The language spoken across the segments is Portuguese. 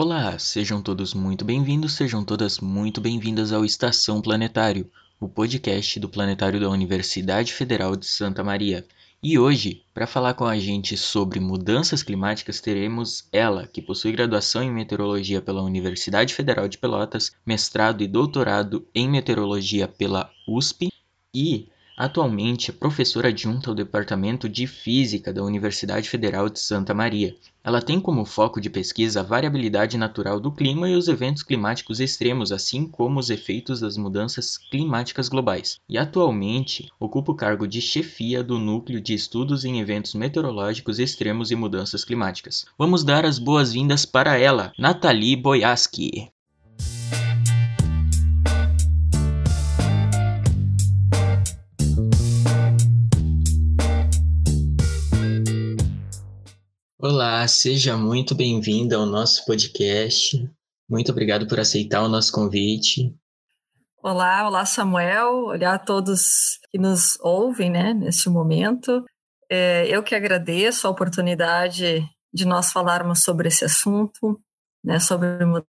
Olá, sejam todos muito bem-vindos, sejam todas muito bem-vindas ao Estação Planetário, o podcast do Planetário da Universidade Federal de Santa Maria. E hoje, para falar com a gente sobre mudanças climáticas, teremos ela, que possui graduação em meteorologia pela Universidade Federal de Pelotas, mestrado e doutorado em meteorologia pela USP e Atualmente é professora adjunta ao Departamento de Física da Universidade Federal de Santa Maria. Ela tem como foco de pesquisa a variabilidade natural do clima e os eventos climáticos extremos, assim como os efeitos das mudanças climáticas globais. E atualmente ocupa o cargo de chefia do Núcleo de Estudos em Eventos Meteorológicos Extremos e Mudanças Climáticas. Vamos dar as boas-vindas para ela, Nathalie Boyaski. Olá, seja muito bem-vinda ao nosso podcast. Muito obrigado por aceitar o nosso convite. Olá, olá Samuel, olá a todos que nos ouvem né, neste momento. É, eu que agradeço a oportunidade de nós falarmos sobre esse assunto, né, sobre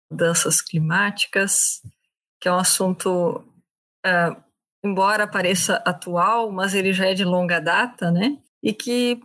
mudanças climáticas, que é um assunto, é, embora pareça atual, mas ele já é de longa data, né? E que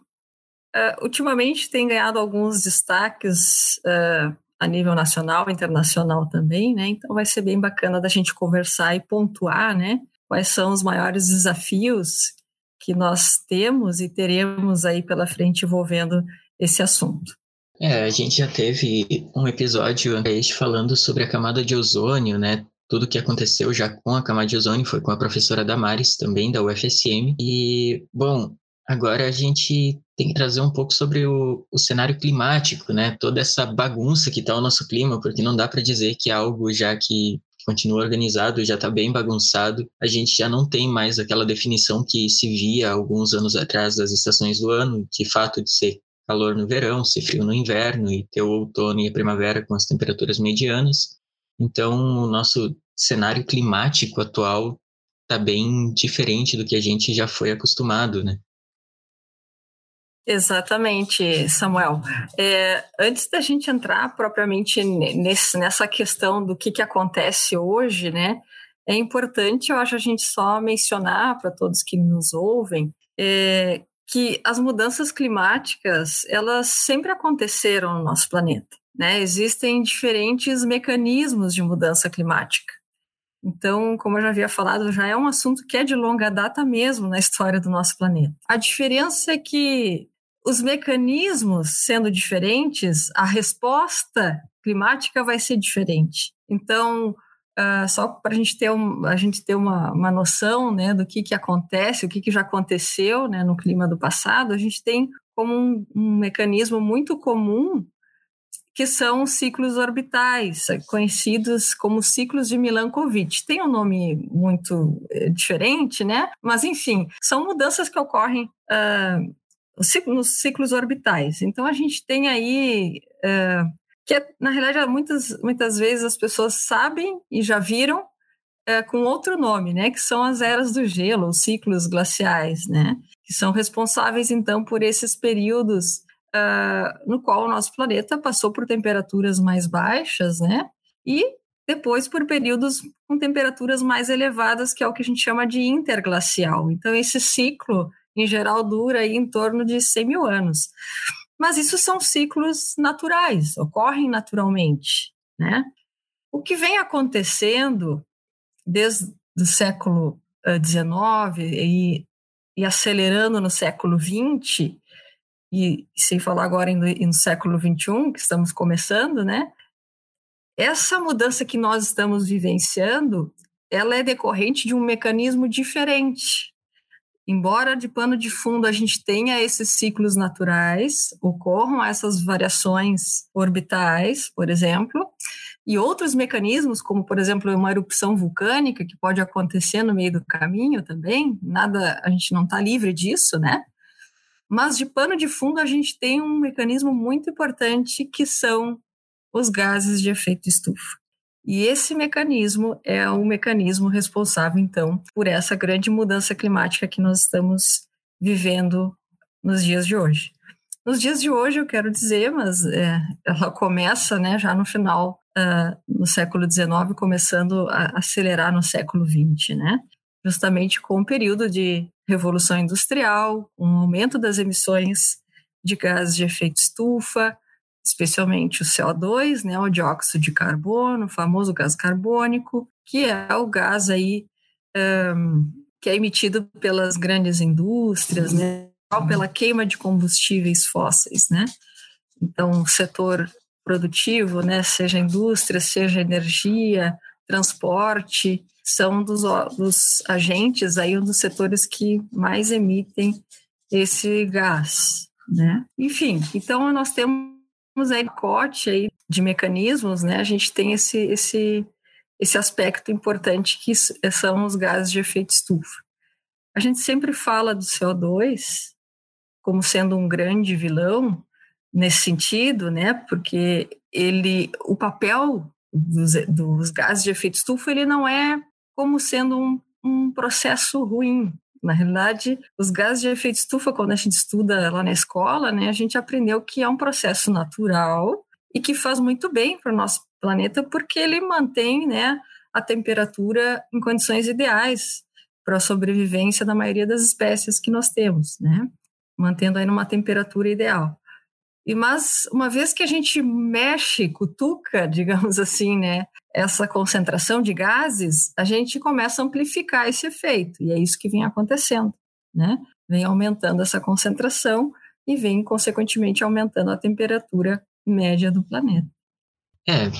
Uh, ultimamente tem ganhado alguns destaques uh, a nível nacional, internacional também, né? Então vai ser bem bacana da gente conversar e pontuar, né? Quais são os maiores desafios que nós temos e teremos aí pela frente envolvendo esse assunto. É, a gente já teve um episódio este falando sobre a camada de ozônio, né? Tudo que aconteceu já com a camada de ozônio foi com a professora Damares, também da UFSM. E, bom, Agora a gente tem que trazer um pouco sobre o, o cenário climático, né? Toda essa bagunça que está o nosso clima, porque não dá para dizer que é algo já que continua organizado, já está bem bagunçado. A gente já não tem mais aquela definição que se via alguns anos atrás das estações do ano, de fato de ser calor no verão, ser frio no inverno e ter o outono e a primavera com as temperaturas medianas. Então, o nosso cenário climático atual está bem diferente do que a gente já foi acostumado, né? Exatamente, Samuel. É, antes da gente entrar propriamente nesse, nessa questão do que, que acontece hoje, né, é importante, eu acho, a gente só mencionar para todos que nos ouvem é, que as mudanças climáticas elas sempre aconteceram no nosso planeta. Né? Existem diferentes mecanismos de mudança climática. Então, como eu já havia falado, já é um assunto que é de longa data mesmo na história do nosso planeta. A diferença é que os mecanismos sendo diferentes, a resposta climática vai ser diferente. Então, uh, só para gente ter, um, a gente ter uma, uma noção né, do que, que acontece, o que, que já aconteceu né, no clima do passado, a gente tem como um, um mecanismo muito comum que são ciclos orbitais, conhecidos como ciclos de Milankovitch. Tem um nome muito é, diferente, né? Mas, enfim, são mudanças que ocorrem uh, nos ciclos orbitais. Então a gente tem aí que é, na realidade muitas muitas vezes as pessoas sabem e já viram uh, com outro nome, né, que são as eras do gelo, os ciclos glaciais, né, que são responsáveis então por esses períodos uh, no qual o nosso planeta passou por temperaturas mais baixas, né, e depois por períodos com temperaturas mais elevadas, que é o que a gente chama de interglacial. Então esse ciclo em geral dura aí em torno de 100 mil anos. Mas isso são ciclos naturais, ocorrem naturalmente, né? O que vem acontecendo desde o século XIX e, e acelerando no século XX, e sem falar agora no, no século XXI, que estamos começando, né? Essa mudança que nós estamos vivenciando, ela é decorrente de um mecanismo diferente, embora de pano de fundo a gente tenha esses ciclos naturais, ocorram essas variações orbitais, por exemplo, e outros mecanismos, como por exemplo uma erupção vulcânica que pode acontecer no meio do caminho também, nada, a gente não está livre disso, né? Mas de pano de fundo a gente tem um mecanismo muito importante que são os gases de efeito estufa. E esse mecanismo é o mecanismo responsável, então, por essa grande mudança climática que nós estamos vivendo nos dias de hoje. nos dias de hoje, eu quero dizer, mas é, ela começa né, já no final, uh, no século XIX, começando a acelerar no século XX, né? justamente com o período de revolução industrial, um aumento das emissões de gases de efeito estufa, especialmente o CO2, né, o dióxido de carbono, o famoso gás carbônico, que é o gás aí um, que é emitido pelas grandes indústrias, né, pela queima de combustíveis fósseis, né. Então, o setor produtivo, né, seja indústria, seja energia, transporte, são dos, dos agentes aí um dos setores que mais emitem esse gás, né? Enfim, então nós temos aí cote aí de mecanismos, né? A gente tem esse esse esse aspecto importante que são os gases de efeito estufa. A gente sempre fala do CO2 como sendo um grande vilão nesse sentido, né? Porque ele, o papel dos, dos gases de efeito estufa, ele não é como sendo um, um processo ruim. Na realidade, os gases de efeito estufa, quando a gente estuda lá na escola, né, a gente aprendeu que é um processo natural e que faz muito bem para o nosso planeta, porque ele mantém né, a temperatura em condições ideais para a sobrevivência da maioria das espécies que nós temos, né? mantendo aí numa temperatura ideal. E mas uma vez que a gente mexe, cutuca, digamos assim, né, essa concentração de gases, a gente começa a amplificar esse efeito, e é isso que vem acontecendo, né? Vem aumentando essa concentração e vem consequentemente aumentando a temperatura média do planeta. É,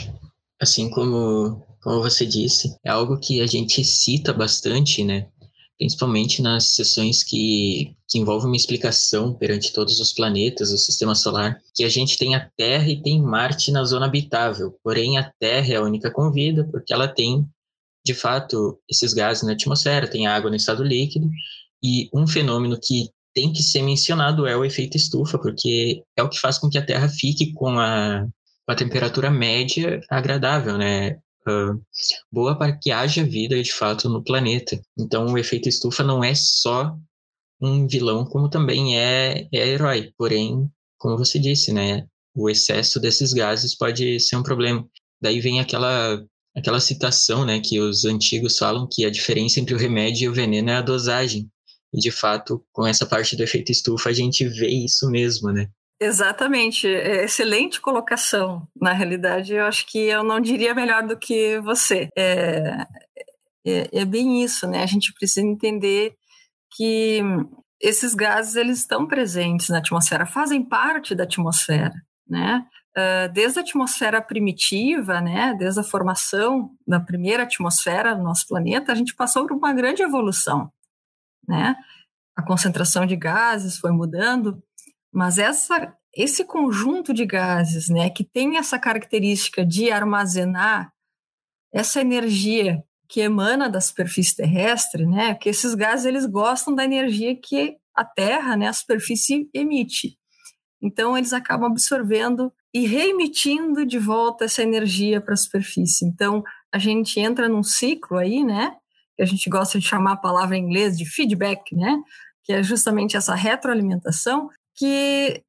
assim como como você disse, é algo que a gente cita bastante, né? Principalmente nas sessões que, que envolvem uma explicação perante todos os planetas do sistema solar, que a gente tem a Terra e tem Marte na zona habitável, porém a Terra é a única com vida, porque ela tem, de fato, esses gases na atmosfera, tem água no estado líquido, e um fenômeno que tem que ser mencionado é o efeito estufa, porque é o que faz com que a Terra fique com a, com a temperatura média agradável, né? Uh, boa para que haja vida de fato no planeta. Então, o efeito estufa não é só um vilão, como também é, é herói. Porém, como você disse, né, o excesso desses gases pode ser um problema. Daí vem aquela aquela citação, né, que os antigos falam que a diferença entre o remédio e o veneno é a dosagem. E de fato, com essa parte do efeito estufa, a gente vê isso mesmo, né? Exatamente, é excelente colocação. Na realidade, eu acho que eu não diria melhor do que você. É, é, é bem isso, né? A gente precisa entender que esses gases eles estão presentes na atmosfera, fazem parte da atmosfera, né? Uh, desde a atmosfera primitiva, né, desde a formação da primeira atmosfera do nosso planeta, a gente passou por uma grande evolução, né? A concentração de gases foi mudando, mas essa, esse conjunto de gases, né, que tem essa característica de armazenar essa energia que emana da superfície terrestre, né, que esses gases eles gostam da energia que a Terra, né, a superfície emite. Então eles acabam absorvendo e reemitindo de volta essa energia para a superfície. Então a gente entra num ciclo aí, né, que a gente gosta de chamar a palavra em inglês de feedback, né, que é justamente essa retroalimentação que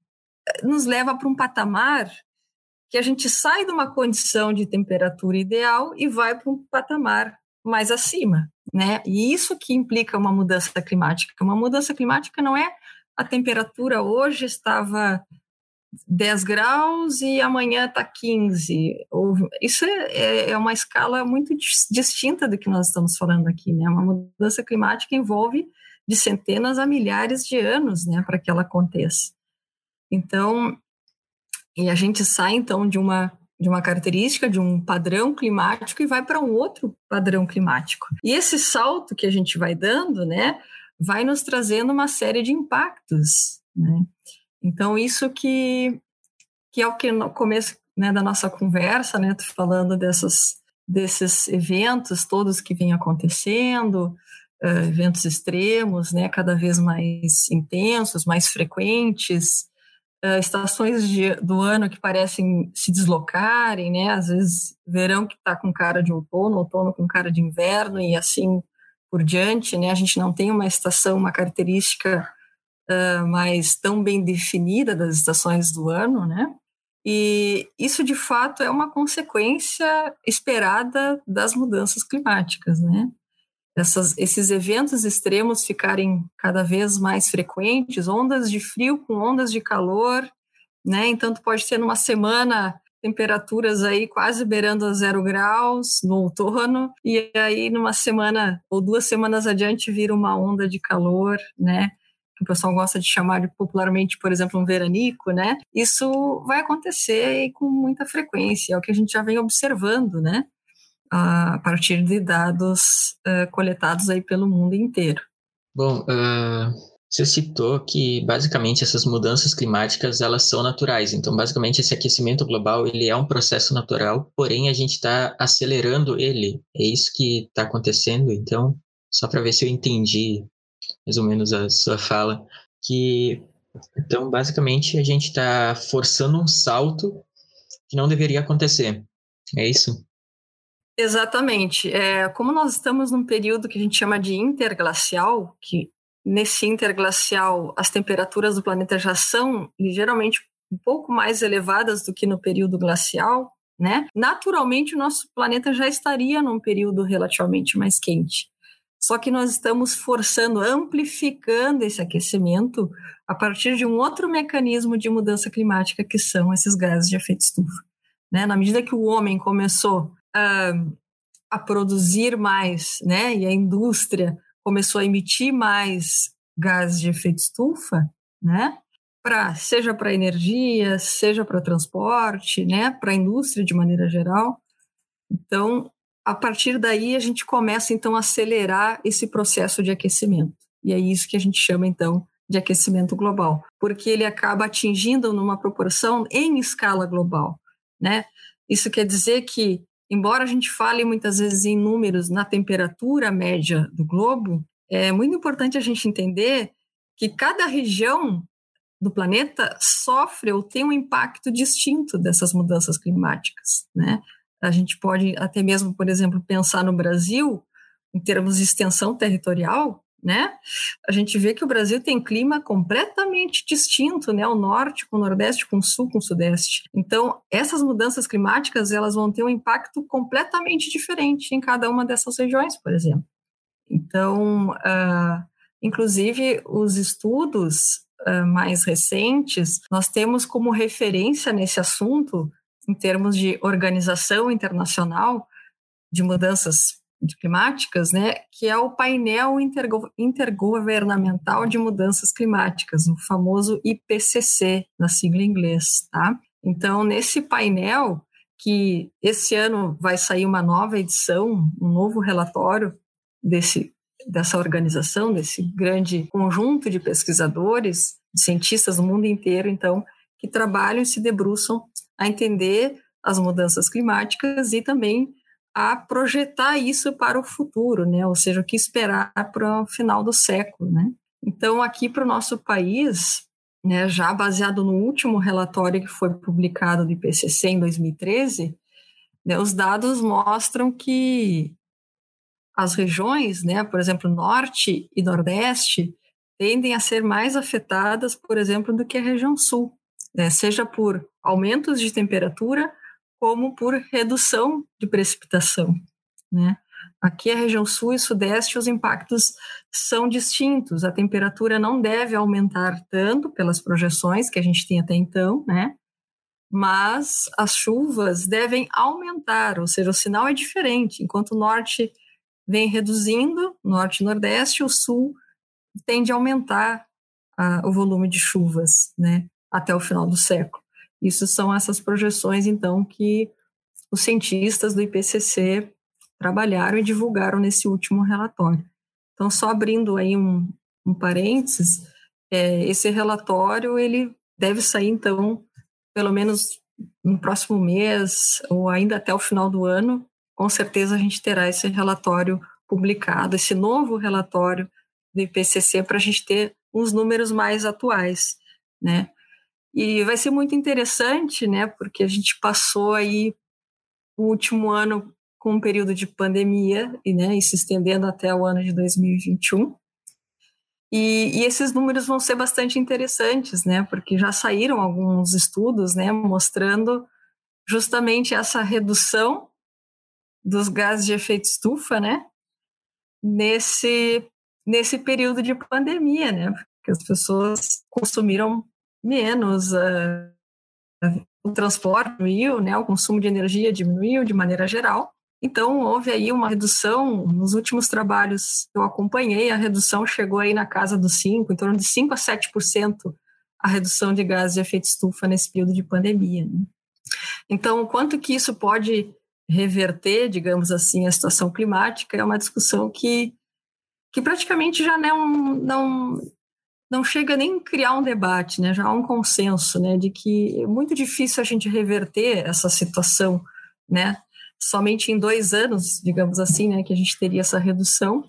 eh, nos leva para um patamar que a gente sai de uma condição de temperatura ideal e vai para um patamar mais acima, né? E isso que implica uma mudança climática. Uma mudança climática não é a temperatura hoje estava 10 graus e amanhã está 15. Isso é, é, é uma escala muito distinta do que nós estamos falando aqui, né? Uma mudança climática envolve de centenas a milhares de anos, né, para que ela aconteça. Então, e a gente sai então de uma de uma característica de um padrão climático e vai para um outro padrão climático. E esse salto que a gente vai dando, né, vai nos trazendo uma série de impactos, né? Então isso que que é o que no começo né, da nossa conversa, né, falando dessas desses eventos todos que vêm acontecendo, uh, eventos extremos, né, cada vez mais intensos, mais frequentes, uh, estações de, do ano que parecem se deslocarem, né, às vezes verão que está com cara de outono, outono com cara de inverno e assim por diante, né, a gente não tem uma estação, uma característica uh, mais tão bem definida das estações do ano, né? E isso, de fato, é uma consequência esperada das mudanças climáticas, né? Essas, esses eventos extremos ficarem cada vez mais frequentes, ondas de frio com ondas de calor, né? Então, pode ter numa semana temperaturas aí quase beirando a zero graus no outono, e aí numa semana ou duas semanas adiante vira uma onda de calor, né? Que o pessoal gosta de chamar popularmente, por exemplo, um veranico, né? Isso vai acontecer com muita frequência, é o que a gente já vem observando, né? A partir de dados uh, coletados aí pelo mundo inteiro. Bom, uh, você citou que basicamente essas mudanças climáticas elas são naturais. Então, basicamente esse aquecimento global ele é um processo natural, porém a gente está acelerando ele. É isso que está acontecendo. Então, só para ver se eu entendi mais ou menos a sua fala, que então basicamente a gente está forçando um salto que não deveria acontecer. É isso? Exatamente. É, como nós estamos num período que a gente chama de interglacial, que nesse interglacial, as temperaturas do planeta já são ligeiramente um pouco mais elevadas do que no período glacial, né? Naturalmente, o nosso planeta já estaria num período relativamente mais quente. Só que nós estamos forçando, amplificando esse aquecimento a partir de um outro mecanismo de mudança climática, que são esses gases de efeito estufa. Né? Na medida que o homem começou a, a produzir mais, né? e a indústria começou a emitir mais gases de efeito estufa, né? Pra, seja para energia, seja para transporte, né? Para a indústria de maneira geral. Então, a partir daí a gente começa então a acelerar esse processo de aquecimento. E é isso que a gente chama então de aquecimento global, porque ele acaba atingindo numa proporção em escala global, né? Isso quer dizer que embora a gente fale muitas vezes em números na temperatura média do globo, é muito importante a gente entender que cada região do planeta sofre ou tem um impacto distinto dessas mudanças climáticas, né? A gente pode até mesmo, por exemplo, pensar no Brasil em termos de extensão territorial, né? A gente vê que o Brasil tem clima completamente distinto, né? O norte com o nordeste, com o sul com o sudeste. Então, essas mudanças climáticas, elas vão ter um impacto completamente diferente em cada uma dessas regiões, por exemplo. Então, uh, inclusive, os estudos uh, mais recentes, nós temos como referência nesse assunto, em termos de organização internacional de mudanças climáticas, né, que é o painel intergo intergovernamental de mudanças climáticas, o famoso IPCC, na sigla em inglês, tá? Então, nesse painel, que esse ano vai sair uma nova edição, um novo relatório desse dessa organização, desse grande conjunto de pesquisadores, de cientistas do mundo inteiro, então, que trabalham e se debruçam a entender as mudanças climáticas e também a projetar isso para o futuro, né? Ou seja, o que esperar para o final do século, né? Então, aqui para o nosso país, né, já baseado no último relatório que foi publicado do IPCC em 2013, né, os dados mostram que as regiões, né, por exemplo, norte e nordeste, tendem a ser mais afetadas, por exemplo, do que a região sul, né, seja por aumentos de temperatura como por redução de precipitação, né? Aqui a região sul e sudeste os impactos são distintos. A temperatura não deve aumentar tanto pelas projeções que a gente tem até então, né? Mas as chuvas devem aumentar, ou seja, o sinal é diferente. Enquanto o norte vem reduzindo, norte e nordeste, o sul tende a aumentar o volume de chuvas, né? Até o final do século. Isso são essas projeções, então, que os cientistas do IPCC trabalharam e divulgaram nesse último relatório. Então, só abrindo aí um, um parênteses, é, esse relatório ele deve sair, então, pelo menos no próximo mês ou ainda até o final do ano. Com certeza a gente terá esse relatório publicado, esse novo relatório do IPCC, para a gente ter uns números mais atuais, né? E vai ser muito interessante, né? Porque a gente passou aí o último ano com um período de pandemia e, né, e se estendendo até o ano de 2021. E, e, esses números vão ser bastante interessantes, né? Porque já saíram alguns estudos, né, mostrando justamente essa redução dos gases de efeito estufa, né? Nesse nesse período de pandemia, né? Porque as pessoas consumiram menos, uh, o transporte diminuiu, né? O consumo de energia diminuiu de maneira geral. Então, houve aí uma redução, nos últimos trabalhos que eu acompanhei, a redução chegou aí na casa dos 5, em torno de 5 a 7% a redução de gases de efeito estufa nesse período de pandemia. Né? Então, quanto que isso pode reverter, digamos assim, a situação climática, é uma discussão que, que praticamente já não, não, não chega nem criar um debate, né? já há um consenso né? de que é muito difícil a gente reverter essa situação, né? somente em dois anos, digamos assim, né, que a gente teria essa redução.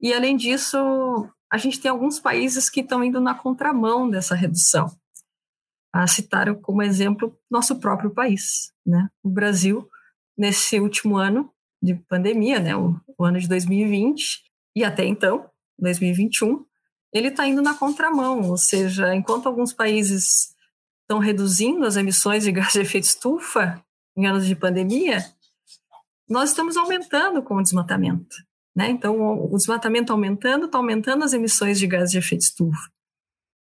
E, além disso, a gente tem alguns países que estão indo na contramão dessa redução. A citar como exemplo nosso próprio país, né? O Brasil, nesse último ano de pandemia, né, o, o ano de 2020 e até então, 2021, ele está indo na contramão, ou seja, enquanto alguns países estão reduzindo as emissões de gás de efeito estufa em anos de pandemia, nós estamos aumentando com o desmatamento. Né? Então, o desmatamento aumentando, está aumentando as emissões de gases de efeito estufa.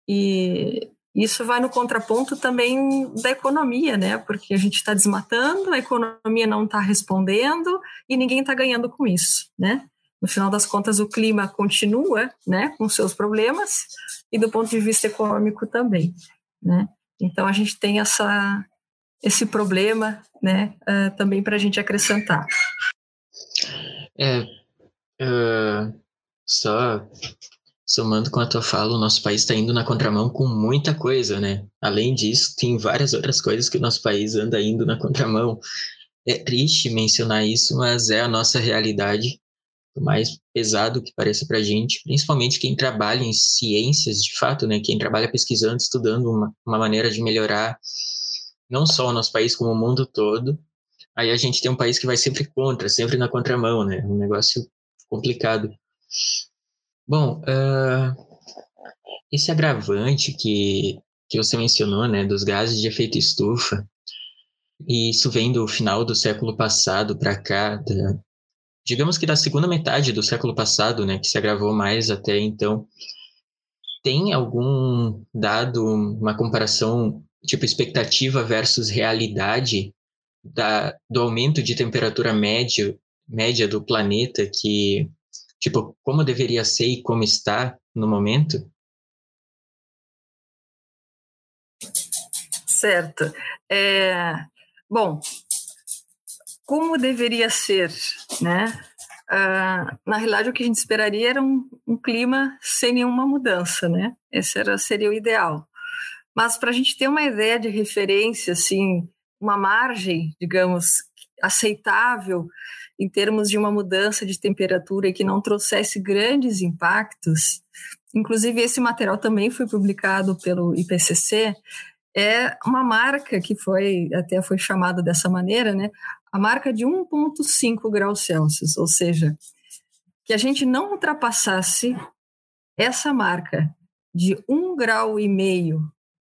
E isso vai no contraponto também da economia, né? porque a gente está desmatando, a economia não está respondendo e ninguém está ganhando com isso. Né? No final das contas, o clima continua né, com seus problemas e do ponto de vista econômico também. Né? Então, a gente tem essa, esse problema né, uh, também para a gente acrescentar. É, uh, só somando com a tua fala, o nosso país está indo na contramão com muita coisa, né? Além disso, tem várias outras coisas que o nosso país anda indo na contramão. É triste mencionar isso, mas é a nossa realidade, por mais pesado que pareça para a gente, principalmente quem trabalha em ciências, de fato, né? Quem trabalha pesquisando, estudando uma, uma maneira de melhorar não só o nosso país, como o mundo todo. Aí a gente tem um país que vai sempre contra, sempre na contramão, né? Um negócio complicado. Bom, uh, esse agravante que, que você mencionou, né, dos gases de efeito estufa, e isso vem do final do século passado para cá, da, digamos que da segunda metade do século passado, né, que se agravou mais até então. Tem algum dado, uma comparação tipo expectativa versus realidade da, do aumento de temperatura média, média do planeta que tipo como deveria ser e como está no momento? Certo. É, bom, como deveria ser, né? Uh, na realidade, o que a gente esperaria era um, um, clima sem nenhuma mudança, né? Esse era, seria o ideal. Mas para a gente ter uma ideia de referência, assim, uma margem, digamos, aceitável em termos de uma mudança de temperatura que não trouxesse grandes impactos, inclusive esse material também foi publicado pelo IPCC, é uma marca que foi até foi chamada dessa maneira, né? A marca de 1.5 graus Celsius, ou seja, que a gente não ultrapassasse essa marca de um grau e meio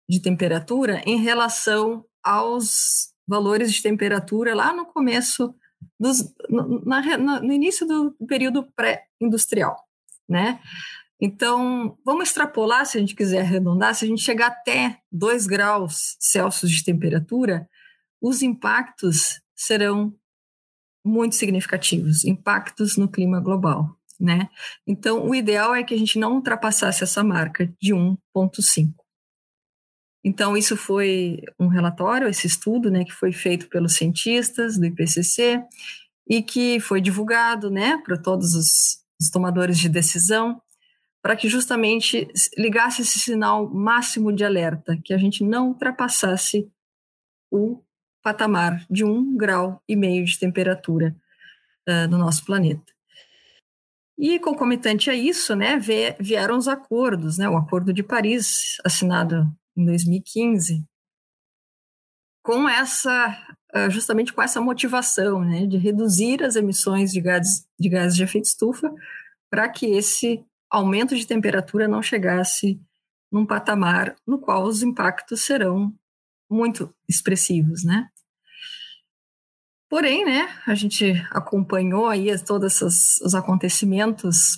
de temperatura em relação aos valores de temperatura lá no começo, dos, no, na, no início do período pré-industrial, né? Então, vamos extrapolar, se a gente quiser arredondar, se a gente chegar até 2 graus Celsius de temperatura, os impactos serão muito significativos, impactos no clima global, né? Então, o ideal é que a gente não ultrapassasse essa marca de 1.5. Então, isso foi um relatório, esse estudo, né, que foi feito pelos cientistas do IPCC e que foi divulgado, né, para todos os, os tomadores de decisão, para que justamente ligasse esse sinal máximo de alerta, que a gente não ultrapassasse o patamar de um grau e meio de temperatura uh, no nosso planeta. E concomitante a isso, né, vieram os acordos, né, o Acordo de Paris, assinado em 2015, com essa ah, justamente com essa motivação, né, de reduzir as emissões de gases de gases de efeito estufa para que esse aumento de temperatura não chegasse num patamar no qual os impactos serão muito expressivos, né? Porém, né, a gente acompanhou aí todos esses, os acontecimentos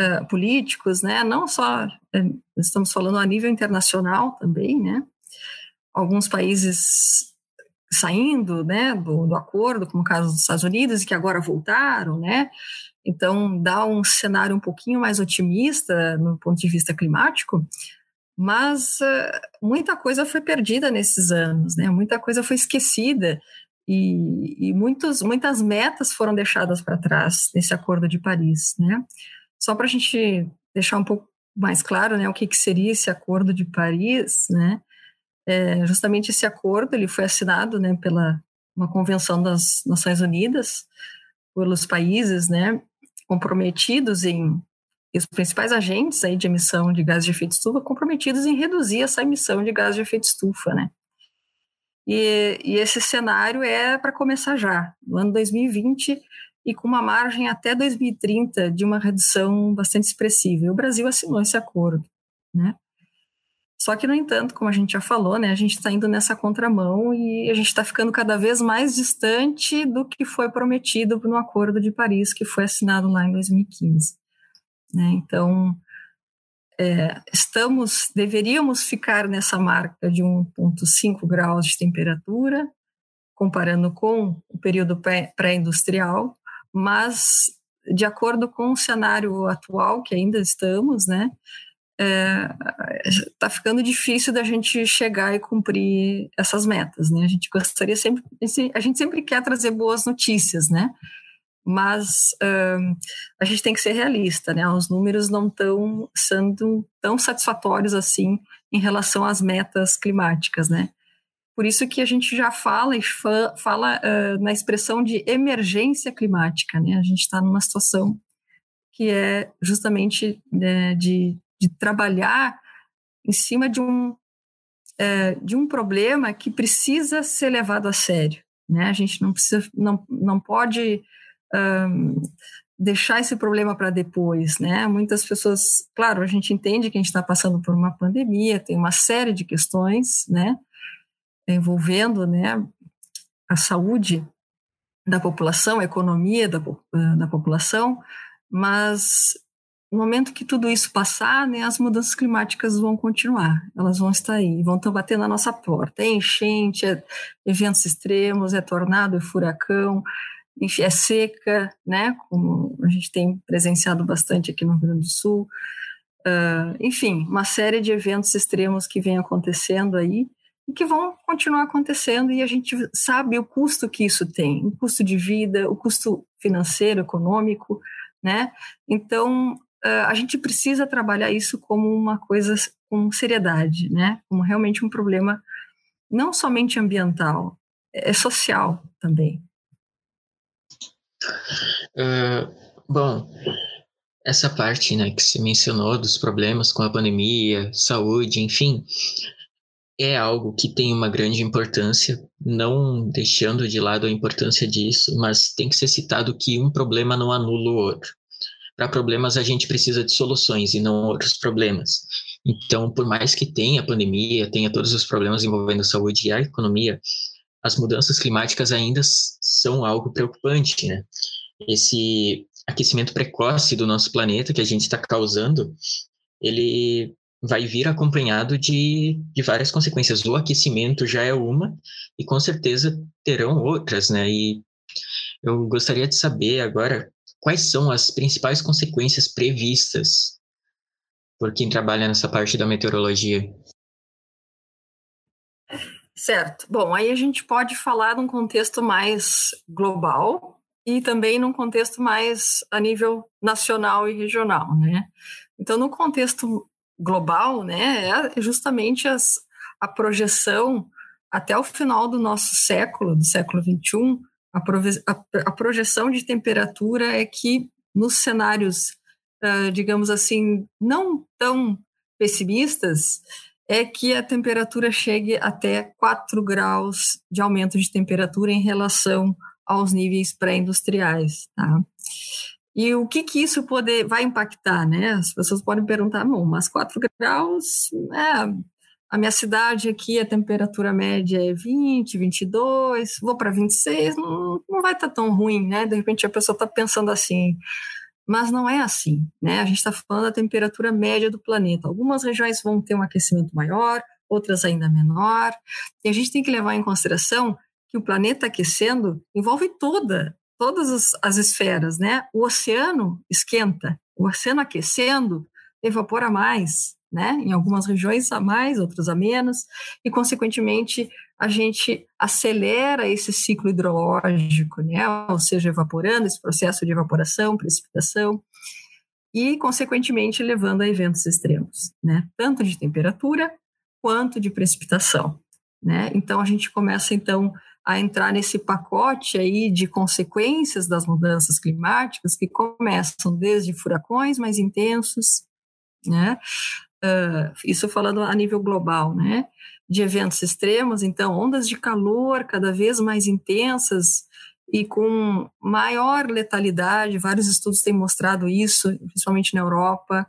uh, políticos, né, não só uh, estamos falando a nível internacional também, né, alguns países saindo, né, do, do acordo, como o caso dos Estados Unidos, que agora voltaram, né, então dá um cenário um pouquinho mais otimista no ponto de vista climático, mas uh, muita coisa foi perdida nesses anos, né, muita coisa foi esquecida, e, e muitos, muitas metas foram deixadas para trás nesse Acordo de Paris, né? Só para a gente deixar um pouco mais claro, né, o que, que seria esse Acordo de Paris, né? É, justamente esse acordo ele foi assinado, né, pela uma convenção das Nações Unidas, pelos países, né, comprometidos em os principais agentes aí de emissão de gases de efeito estufa comprometidos em reduzir essa emissão de gases de efeito estufa, né? E, e esse cenário é para começar já, no ano 2020, e com uma margem até 2030 de uma redução bastante expressiva. E o Brasil assinou esse acordo, né? Só que, no entanto, como a gente já falou, né, a gente está indo nessa contramão e a gente está ficando cada vez mais distante do que foi prometido no Acordo de Paris, que foi assinado lá em 2015. Né? Então, é, estamos, deveríamos ficar nessa marca de 1,5 graus de temperatura, comparando com o período pré-industrial, mas de acordo com o cenário atual que ainda estamos, né, está é, ficando difícil da gente chegar e cumprir essas metas, né? A gente gostaria sempre, a gente sempre quer trazer boas notícias, né? Mas uh, a gente tem que ser realista, né? Os números não estão sendo tão satisfatórios assim em relação às metas climáticas, né? Por isso que a gente já fala e fa fala uh, na expressão de emergência climática, né? A gente está numa situação que é justamente né, de, de trabalhar em cima de um uh, de um problema que precisa ser levado a sério, né? A gente não precisa, não, não pode um, deixar esse problema para depois, né? Muitas pessoas, claro, a gente entende que a gente está passando por uma pandemia, tem uma série de questões, né, envolvendo, né, a saúde da população, a economia da, da população, mas no momento que tudo isso passar, né, as mudanças climáticas vão continuar, elas vão estar aí, vão estar batendo na nossa porta. É enchente, é eventos extremos, é tornado, é furacão, enfim, é seca, né, como a gente tem presenciado bastante aqui no Rio Grande do Sul. Uh, enfim, uma série de eventos extremos que vem acontecendo aí e que vão continuar acontecendo e a gente sabe o custo que isso tem, o custo de vida, o custo financeiro, econômico, né? Então, uh, a gente precisa trabalhar isso como uma coisa com seriedade, né? Como realmente um problema não somente ambiental, é social também. Uh, bom, essa parte né, que você mencionou dos problemas com a pandemia, saúde, enfim, é algo que tem uma grande importância, não deixando de lado a importância disso, mas tem que ser citado que um problema não anula o outro. Para problemas, a gente precisa de soluções e não outros problemas. Então, por mais que tenha pandemia, tenha todos os problemas envolvendo a saúde e a economia, as mudanças climáticas ainda são algo preocupante, né? Esse aquecimento precoce do nosso planeta que a gente está causando, ele vai vir acompanhado de, de várias consequências. O aquecimento já é uma, e com certeza terão outras, né? E eu gostaria de saber agora quais são as principais consequências previstas por quem trabalha nessa parte da meteorologia. Certo. Bom, aí a gente pode falar num contexto mais global e também num contexto mais a nível nacional e regional, né? Então, no contexto global, né, é justamente as, a projeção até o final do nosso século, do século XXI, a, a, a projeção de temperatura é que nos cenários, uh, digamos assim, não tão pessimistas, é que a temperatura chegue até 4 graus de aumento de temperatura em relação aos níveis pré-industriais. Tá? E o que que isso poder, vai impactar, né? As pessoas podem perguntar, bom, mas 4 graus, é, a minha cidade aqui, a temperatura média é 20, 22, vou para 26, não, não vai estar tá tão ruim, né? De repente a pessoa está pensando assim, mas não é assim, né? A gente está falando da temperatura média do planeta. Algumas regiões vão ter um aquecimento maior, outras ainda menor, e a gente tem que levar em consideração que o planeta aquecendo envolve toda, todas as, as esferas, né? O oceano esquenta, o oceano aquecendo evapora mais, né? Em algumas regiões a mais, outras a menos, e consequentemente a gente acelera esse ciclo hidrológico, né? Ou seja, evaporando esse processo de evaporação, precipitação e consequentemente levando a eventos extremos, né? Tanto de temperatura quanto de precipitação, né? Então a gente começa então a entrar nesse pacote aí de consequências das mudanças climáticas que começam desde furacões mais intensos, né? Uh, isso falando a nível global, né? De eventos extremos, então, ondas de calor cada vez mais intensas e com maior letalidade. Vários estudos têm mostrado isso, principalmente na Europa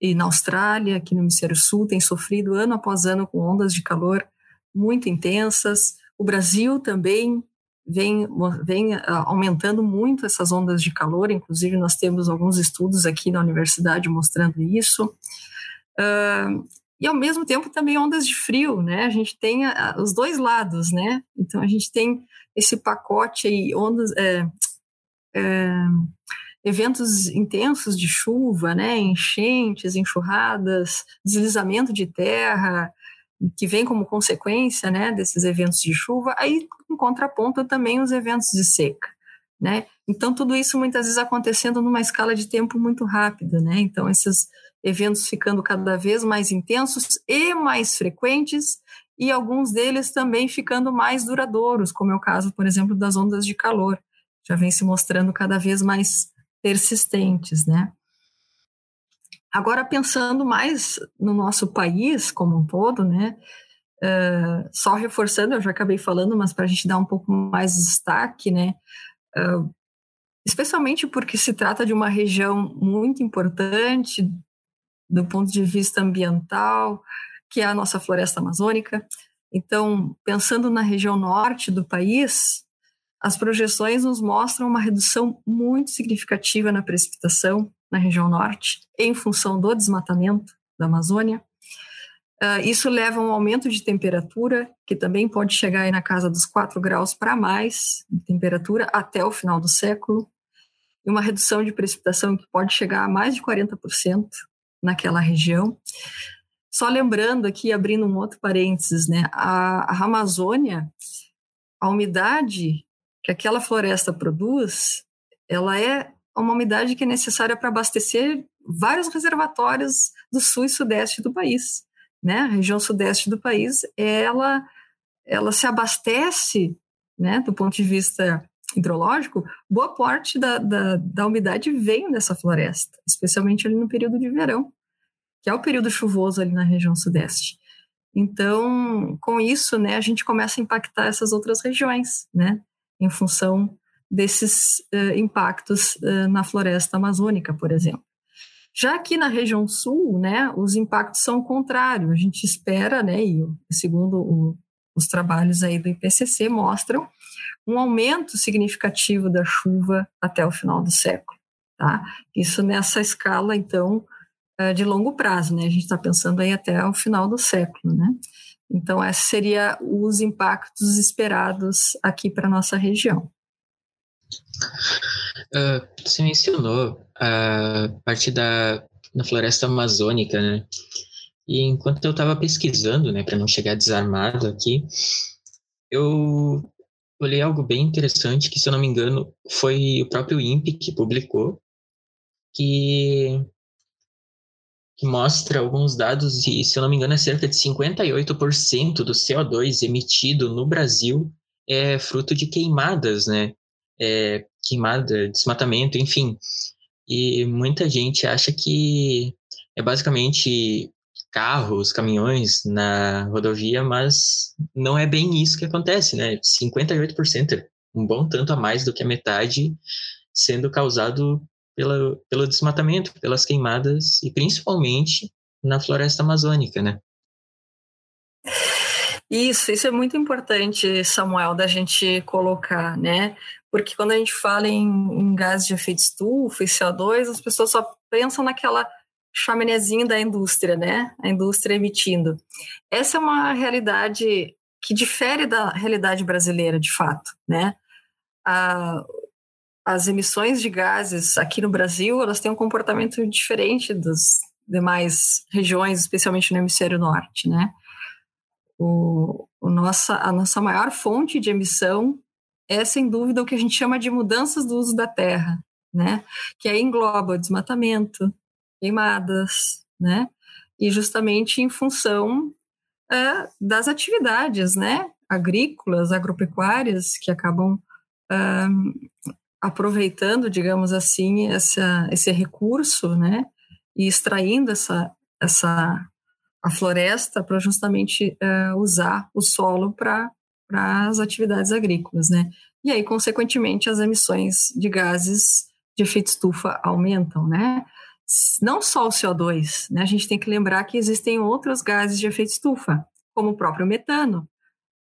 e na Austrália, aqui no Hemisfério Sul, tem sofrido ano após ano com ondas de calor muito intensas. O Brasil também vem, vem ah, aumentando muito essas ondas de calor, inclusive nós temos alguns estudos aqui na universidade mostrando isso. Uh, e ao mesmo tempo também ondas de frio, né? A gente tem a, a, os dois lados, né? Então a gente tem esse pacote aí, ondas, é, é, eventos intensos de chuva, né? Enchentes, enxurradas, deslizamento de terra, que vem como consequência, né? Desses eventos de chuva. Aí em contraponto também os eventos de seca, né? Então tudo isso muitas vezes acontecendo numa escala de tempo muito rápida, né? Então esses eventos ficando cada vez mais intensos e mais frequentes, e alguns deles também ficando mais duradouros, como é o caso, por exemplo, das ondas de calor, já vem se mostrando cada vez mais persistentes, né? Agora, pensando mais no nosso país como um todo, né? Uh, só reforçando, eu já acabei falando, mas para a gente dar um pouco mais de destaque, né? Uh, especialmente porque se trata de uma região muito importante do ponto de vista ambiental, que é a nossa floresta amazônica. Então, pensando na região norte do país, as projeções nos mostram uma redução muito significativa na precipitação na região norte, em função do desmatamento da Amazônia. Uh, isso leva a um aumento de temperatura, que também pode chegar aí na casa dos 4 graus para mais de temperatura até o final do século, e uma redução de precipitação que pode chegar a mais de 40% naquela região. Só lembrando aqui, abrindo um outro parênteses, né, a, a Amazônia, a umidade que aquela floresta produz, ela é uma umidade que é necessária para abastecer vários reservatórios do sul e sudeste do país. Né? A região sudeste do país, ela, ela se abastece, né, do ponto de vista hidrológico, boa parte da, da, da umidade vem dessa floresta, especialmente ali no período de verão, que é o período chuvoso ali na região sudeste. Então, com isso, né, a gente começa a impactar essas outras regiões, né, em função desses uh, impactos uh, na floresta amazônica, por exemplo. Já aqui na região sul, né, os impactos são contrários. A gente espera, né, e segundo o, os trabalhos aí do IPCC mostram um aumento significativo da chuva até o final do século. Tá? Isso nessa escala, então, é, de longo prazo, né? A gente está pensando aí até o final do século, né? Então, esses seriam os impactos esperados aqui para a nossa região. Uh, você mencionou a parte da, da floresta amazônica, né? E enquanto eu estava pesquisando, né, para não chegar desarmado aqui, eu olhei algo bem interessante que, se eu não me engano, foi o próprio INPE que publicou, que, que mostra alguns dados e, se eu não me engano, é cerca de 58% do CO2 emitido no Brasil é fruto de queimadas, né? É, queimada, desmatamento, enfim. E muita gente acha que é basicamente carros, caminhões na rodovia, mas não é bem isso que acontece, né? 58%, um bom tanto a mais do que a metade, sendo causado pela, pelo desmatamento, pelas queimadas e principalmente na floresta amazônica, né? Isso, isso é muito importante, Samuel, da gente colocar, né? Porque quando a gente fala em, em gás de efeito estufa e CO2, as pessoas só pensam naquela chaminézinho da indústria, né? A indústria emitindo. Essa é uma realidade que difere da realidade brasileira, de fato, né? A, as emissões de gases aqui no Brasil, elas têm um comportamento diferente das demais regiões, especialmente no hemisfério norte, né? O, o nossa, a nossa maior fonte de emissão é, sem dúvida, o que a gente chama de mudanças do uso da terra, né? Que aí engloba desmatamento, queimadas, né? E justamente em função é, das atividades, né? Agrícolas, agropecuárias, que acabam aproveitando, digamos assim, essa, esse recurso, né? E extraindo essa, essa a floresta para justamente uh, usar o solo para as atividades agrícolas, né? E aí, consequentemente, as emissões de gases de efeito estufa aumentam, né? Não só o CO2, né? A gente tem que lembrar que existem outros gases de efeito estufa, como o próprio metano,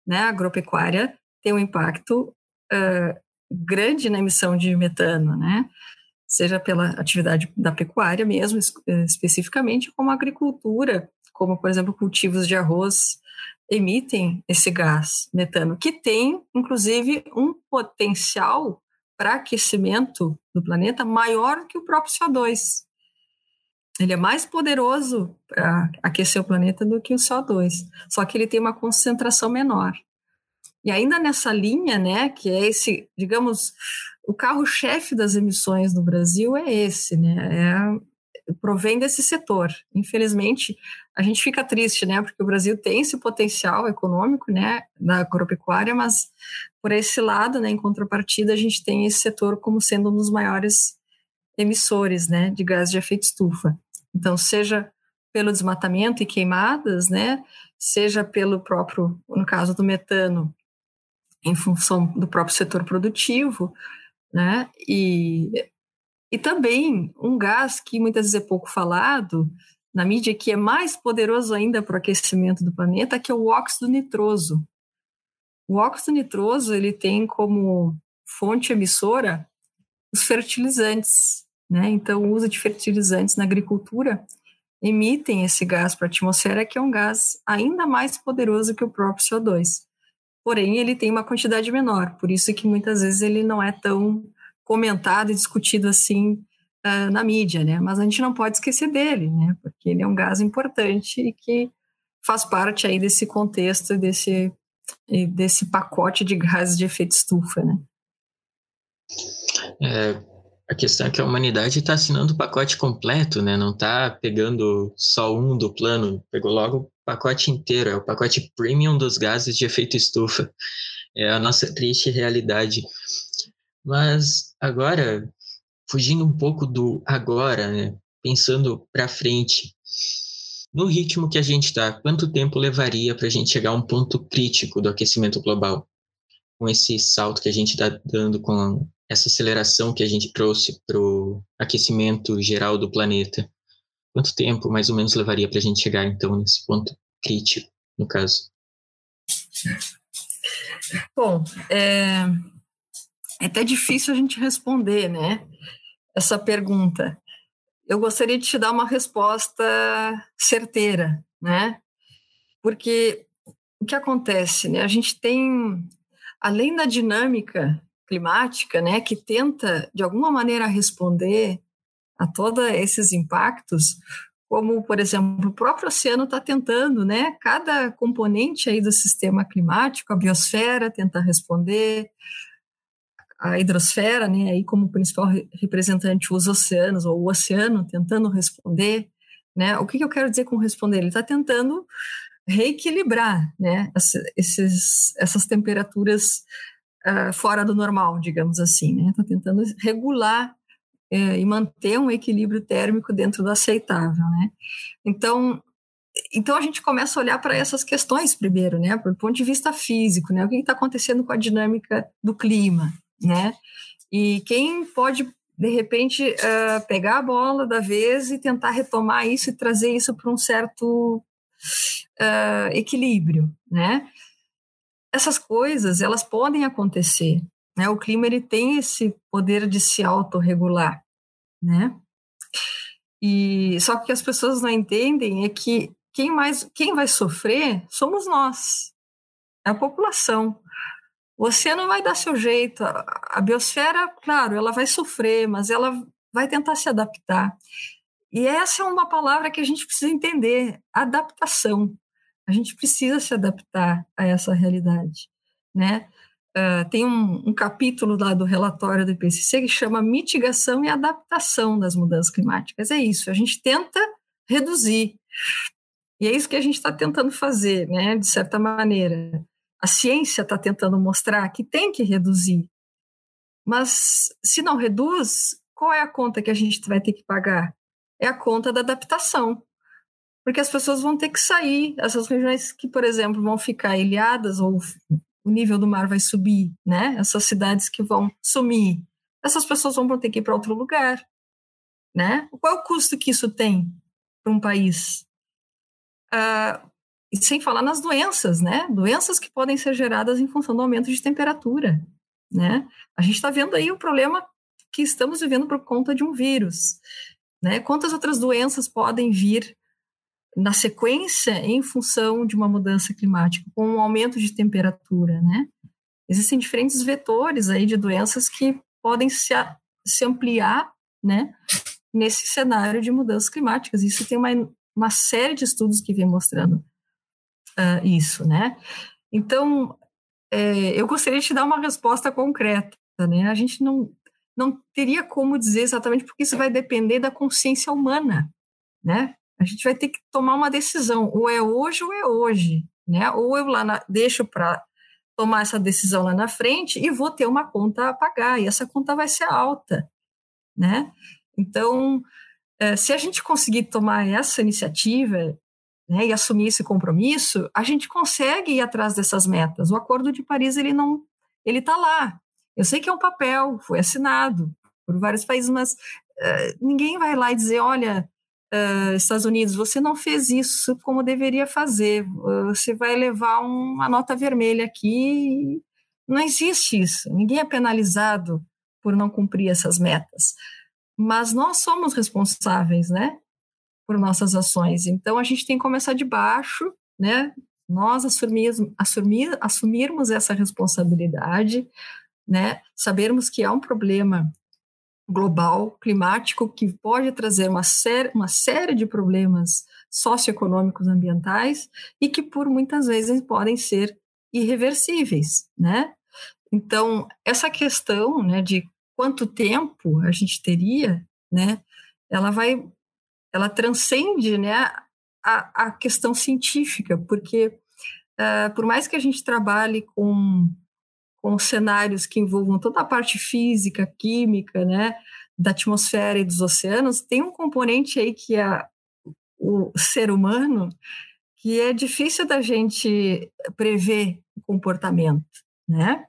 né? A agropecuária tem um impacto uh, grande na emissão de metano, né? Seja pela atividade da pecuária mesmo, especificamente, como a agricultura como por exemplo cultivos de arroz, emitem esse gás metano, que tem inclusive um potencial para aquecimento do planeta maior que o próprio CO2. Ele é mais poderoso para aquecer o planeta do que o CO2, só que ele tem uma concentração menor. E ainda nessa linha, né, que é esse, digamos, o carro-chefe das emissões no Brasil é esse, né, é provém desse setor. Infelizmente, a gente fica triste, né, porque o Brasil tem esse potencial econômico, né, da agropecuária, mas por esse lado, né, em contrapartida, a gente tem esse setor como sendo um dos maiores emissores, né, de gás de efeito estufa. Então, seja pelo desmatamento e queimadas, né, seja pelo próprio, no caso do metano, em função do próprio setor produtivo, né, e e também um gás que muitas vezes é pouco falado na mídia, que é mais poderoso ainda para o aquecimento do planeta, que é o óxido nitroso. O óxido nitroso ele tem como fonte emissora os fertilizantes, né? Então, o uso de fertilizantes na agricultura emitem esse gás para a atmosfera, que é um gás ainda mais poderoso que o próprio CO2. Porém, ele tem uma quantidade menor, por isso que muitas vezes ele não é tão comentado e discutido assim uh, na mídia, né? Mas a gente não pode esquecer dele, né? Porque ele é um gás importante e que faz parte aí desse contexto desse desse pacote de gases de efeito estufa, né? É, a questão é que a humanidade está assinando o pacote completo, né? Não está pegando só um do plano, pegou logo o pacote inteiro, é o pacote premium dos gases de efeito estufa. É a nossa triste realidade. Mas agora, fugindo um pouco do agora, né? pensando para frente, no ritmo que a gente está, quanto tempo levaria para a gente chegar a um ponto crítico do aquecimento global? Com esse salto que a gente está dando, com essa aceleração que a gente trouxe para o aquecimento geral do planeta, quanto tempo mais ou menos levaria para a gente chegar então nesse ponto crítico, no caso? Bom, é, é até difícil a gente responder, né? Essa pergunta. Eu gostaria de te dar uma resposta certeira, né? Porque o que acontece, né? A gente tem, além da dinâmica climática, né, que tenta de alguma maneira responder a todos esses impactos, como por exemplo o próprio oceano está tentando, né? Cada componente aí do sistema climático, a biosfera tenta responder, a hidrosfera, né, aí como principal representante os oceanos, ou o oceano tentando responder, né, o que, que eu quero dizer com responder? Ele está tentando reequilibrar, né, esses, essas temperaturas uh, fora do normal, digamos assim, né, está tentando regular é, e manter um equilíbrio térmico dentro do aceitável, né. Então, então a gente começa a olhar para essas questões primeiro, né, do ponto de vista físico, né, o que está acontecendo com a dinâmica do clima, né? E quem pode de repente, uh, pegar a bola da vez e tentar retomar isso e trazer isso para um certo uh, equilíbrio, né? Essas coisas, elas podem acontecer, né? O clima, ele tem esse poder de se autorregular, né? E só que as pessoas não entendem é que quem mais, quem vai sofrer somos nós, a população. Você não vai dar seu jeito. A biosfera, claro, ela vai sofrer, mas ela vai tentar se adaptar. E essa é uma palavra que a gente precisa entender: adaptação. A gente precisa se adaptar a essa realidade, né? Uh, tem um, um, capítulo lá do relatório do IPCC que chama mitigação e adaptação das mudanças climáticas. É isso, a gente tenta reduzir. E é isso que a gente está tentando fazer, né, de certa maneira. A ciência está tentando mostrar que tem que reduzir. Mas se não reduz, qual é a conta que a gente vai ter que pagar? É a conta da adaptação. Porque as pessoas vão ter que sair, essas regiões que, por exemplo, vão ficar ilhadas ou o nível do mar vai subir, né? Essas cidades que vão sumir, essas pessoas vão ter que ir para outro lugar, né? Qual é o custo que isso tem para um país? Uh, e sem falar nas doenças, né? Doenças que podem ser geradas em função do aumento de temperatura, né? A gente está vendo aí o problema que estamos vivendo por conta de um vírus, né? Quantas outras doenças podem vir na sequência em função de uma mudança climática, com um aumento de temperatura, né? Existem diferentes vetores aí de doenças que podem se, se ampliar, né? Nesse cenário de mudanças climáticas. Isso tem uma, uma série de estudos que vem mostrando uh, isso, né? Então, é, eu gostaria de te dar uma resposta concreta, né? A gente não, não teria como dizer exatamente porque isso vai depender da consciência humana, né? A gente vai ter que tomar uma decisão, ou é hoje ou é hoje, né? Ou eu lá na, deixo para tomar essa decisão lá na frente e vou ter uma conta a pagar, e essa conta vai ser alta, né? Então, é, se a gente conseguir tomar essa iniciativa né, e assumir esse compromisso, a gente consegue ir atrás dessas metas. O Acordo de Paris ele não, ele está lá. Eu sei que é um papel, foi assinado por vários países, mas uh, ninguém vai lá e dizer, olha, uh, Estados Unidos, você não fez isso como deveria fazer. Você vai levar uma nota vermelha aqui. Não existe isso. Ninguém é penalizado por não cumprir essas metas. Mas nós somos responsáveis, né? por nossas ações. Então, a gente tem que começar de baixo, né? Nós assumir, assumir, assumirmos essa responsabilidade, né? Sabermos que há um problema global, climático, que pode trazer uma, série, uma série de problemas socioeconômicos ambientais e que, por muitas vezes, podem ser irreversíveis, né? Então, essa questão né, de quanto tempo a gente teria, né, ela vai ela transcende né, a, a questão científica, porque uh, por mais que a gente trabalhe com, com cenários que envolvam toda a parte física, química, né, da atmosfera e dos oceanos, tem um componente aí que é o ser humano que é difícil da gente prever o comportamento, né?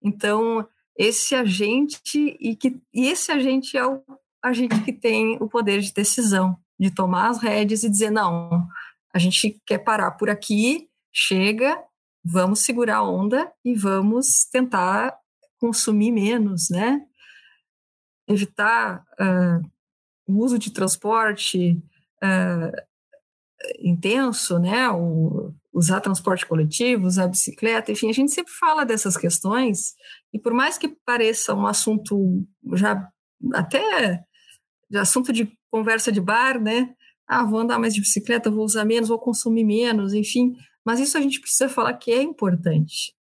Então, esse agente e que e esse agente é o a gente que tem o poder de decisão, de tomar as rédeas e dizer: não, a gente quer parar por aqui, chega, vamos segurar a onda e vamos tentar consumir menos, né? Evitar uh, o uso de transporte uh, intenso, né? O, usar transporte coletivo, usar bicicleta, enfim, a gente sempre fala dessas questões e por mais que pareça um assunto já até de assunto de conversa de bar, né? Ah, vou andar mais de bicicleta, vou usar menos, vou consumir menos, enfim. Mas isso a gente precisa falar que é importante.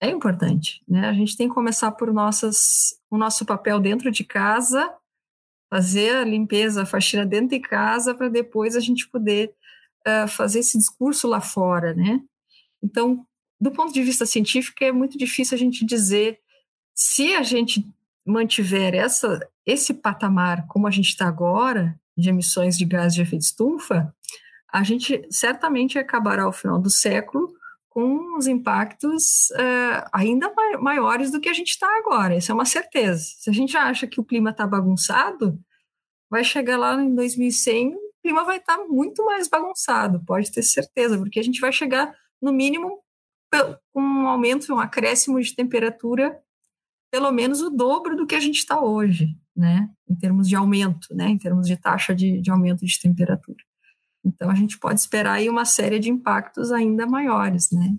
É importante, né? A gente tem que começar por nossas, o nosso papel dentro de casa, fazer a limpeza, a faxina dentro de casa, para depois a gente poder uh, fazer esse discurso lá fora, né? Então, do ponto de vista científico, é muito difícil a gente dizer se a gente mantiver essa, esse patamar como a gente está agora, de emissões de gases de efeito estufa, a gente certamente acabará ao final do século com os impactos uh, ainda maiores do que a gente está agora, isso é uma certeza. Se a gente acha que o clima está bagunçado, vai chegar lá em 2100, o clima vai estar tá muito mais bagunçado, pode ter certeza, porque a gente vai chegar, no mínimo, com um aumento, um acréscimo de temperatura pelo menos o dobro do que a gente está hoje, né? Em termos de aumento, né? Em termos de taxa de, de aumento de temperatura. Então, a gente pode esperar aí uma série de impactos ainda maiores, né?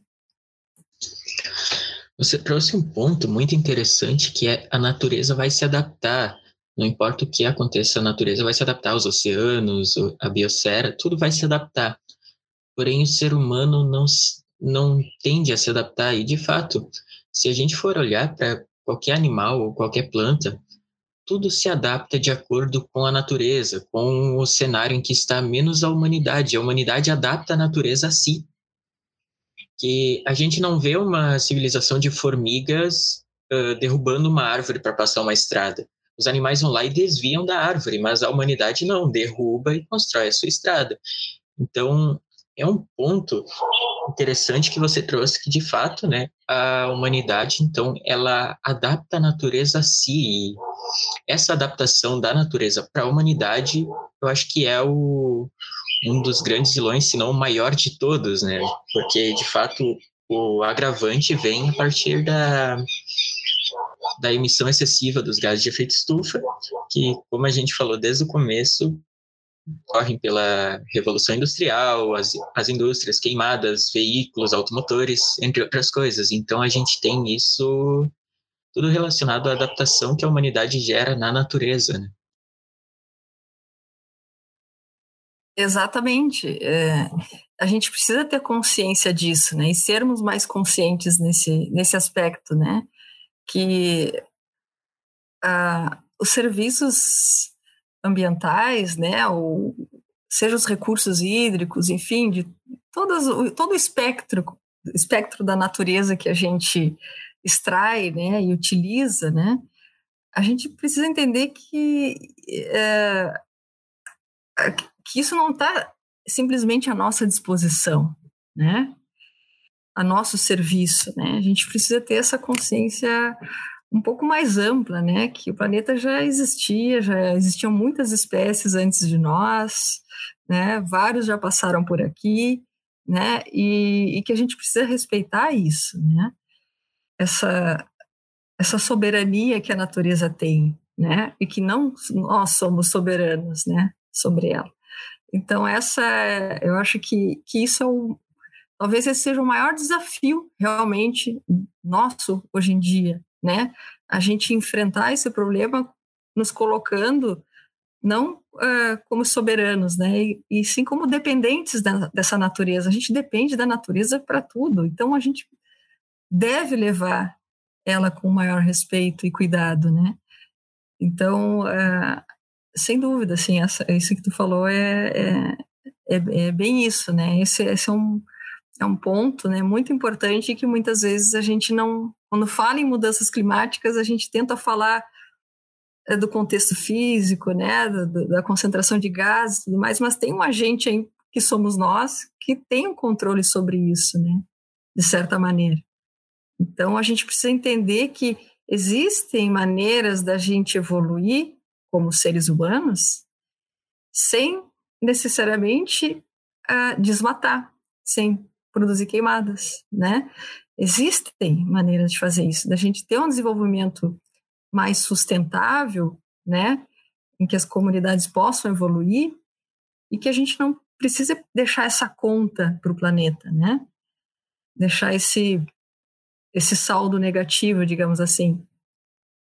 Você trouxe um ponto muito interessante que é a natureza vai se adaptar. Não importa o que aconteça, a natureza vai se adaptar, os oceanos, a biosfera, tudo vai se adaptar. Porém, o ser humano não, não tende a se adaptar. E, de fato, se a gente for olhar para qualquer animal ou qualquer planta, tudo se adapta de acordo com a natureza, com o cenário em que está menos a humanidade. A humanidade adapta a natureza a si. Que a gente não vê uma civilização de formigas uh, derrubando uma árvore para passar uma estrada. Os animais vão lá e desviam da árvore, mas a humanidade não, derruba e constrói a sua estrada. Então, é um ponto interessante que você trouxe que de fato, né, a humanidade então ela adapta a natureza a si. E essa adaptação da natureza para a humanidade, eu acho que é o um dos grandes vilões, se não o maior de todos, né? Porque de fato o agravante vem a partir da da emissão excessiva dos gases de efeito estufa, que, como a gente falou desde o começo, correm pela revolução industrial, as, as indústrias queimadas, veículos, automotores, entre outras coisas. Então a gente tem isso tudo relacionado à adaptação que a humanidade gera na natureza. Né? Exatamente. É, a gente precisa ter consciência disso, né? E sermos mais conscientes nesse, nesse aspecto, né? Que ah, os serviços ambientais, né, ou seja os recursos hídricos, enfim, de todas, todo o espectro, espectro da natureza que a gente extrai, né, e utiliza, né, a gente precisa entender que é, que isso não está simplesmente à nossa disposição, né, a nosso serviço, né, a gente precisa ter essa consciência um pouco mais ampla, né? Que o planeta já existia, já existiam muitas espécies antes de nós, né? Vários já passaram por aqui, né? E, e que a gente precisa respeitar isso, né? Essa essa soberania que a natureza tem, né? E que não nós somos soberanos, né? Sobre ela. Então essa, eu acho que que isso é um, talvez esse seja o maior desafio realmente nosso hoje em dia, né? A gente enfrentar esse problema nos colocando não uh, como soberanos, né? E, e, sim como dependentes da, dessa natureza. A gente depende da natureza para tudo. Então a gente deve levar ela com maior respeito e cuidado, né? Então, uh, sem dúvida, assim, essa, isso que tu falou é, é, é, é bem isso, né? Esse, esse é um é um ponto né, muito importante que muitas vezes a gente não, quando fala em mudanças climáticas, a gente tenta falar é, do contexto físico, né, da, da concentração de gases e tudo mais, mas tem um agente aí que somos nós que tem um controle sobre isso, né, de certa maneira. Então a gente precisa entender que existem maneiras da gente evoluir como seres humanos sem necessariamente uh, desmatar, sem produzir queimadas, né? Existem maneiras de fazer isso, da gente ter um desenvolvimento mais sustentável, né? Em que as comunidades possam evoluir e que a gente não precisa deixar essa conta para o planeta, né? Deixar esse esse saldo negativo, digamos assim,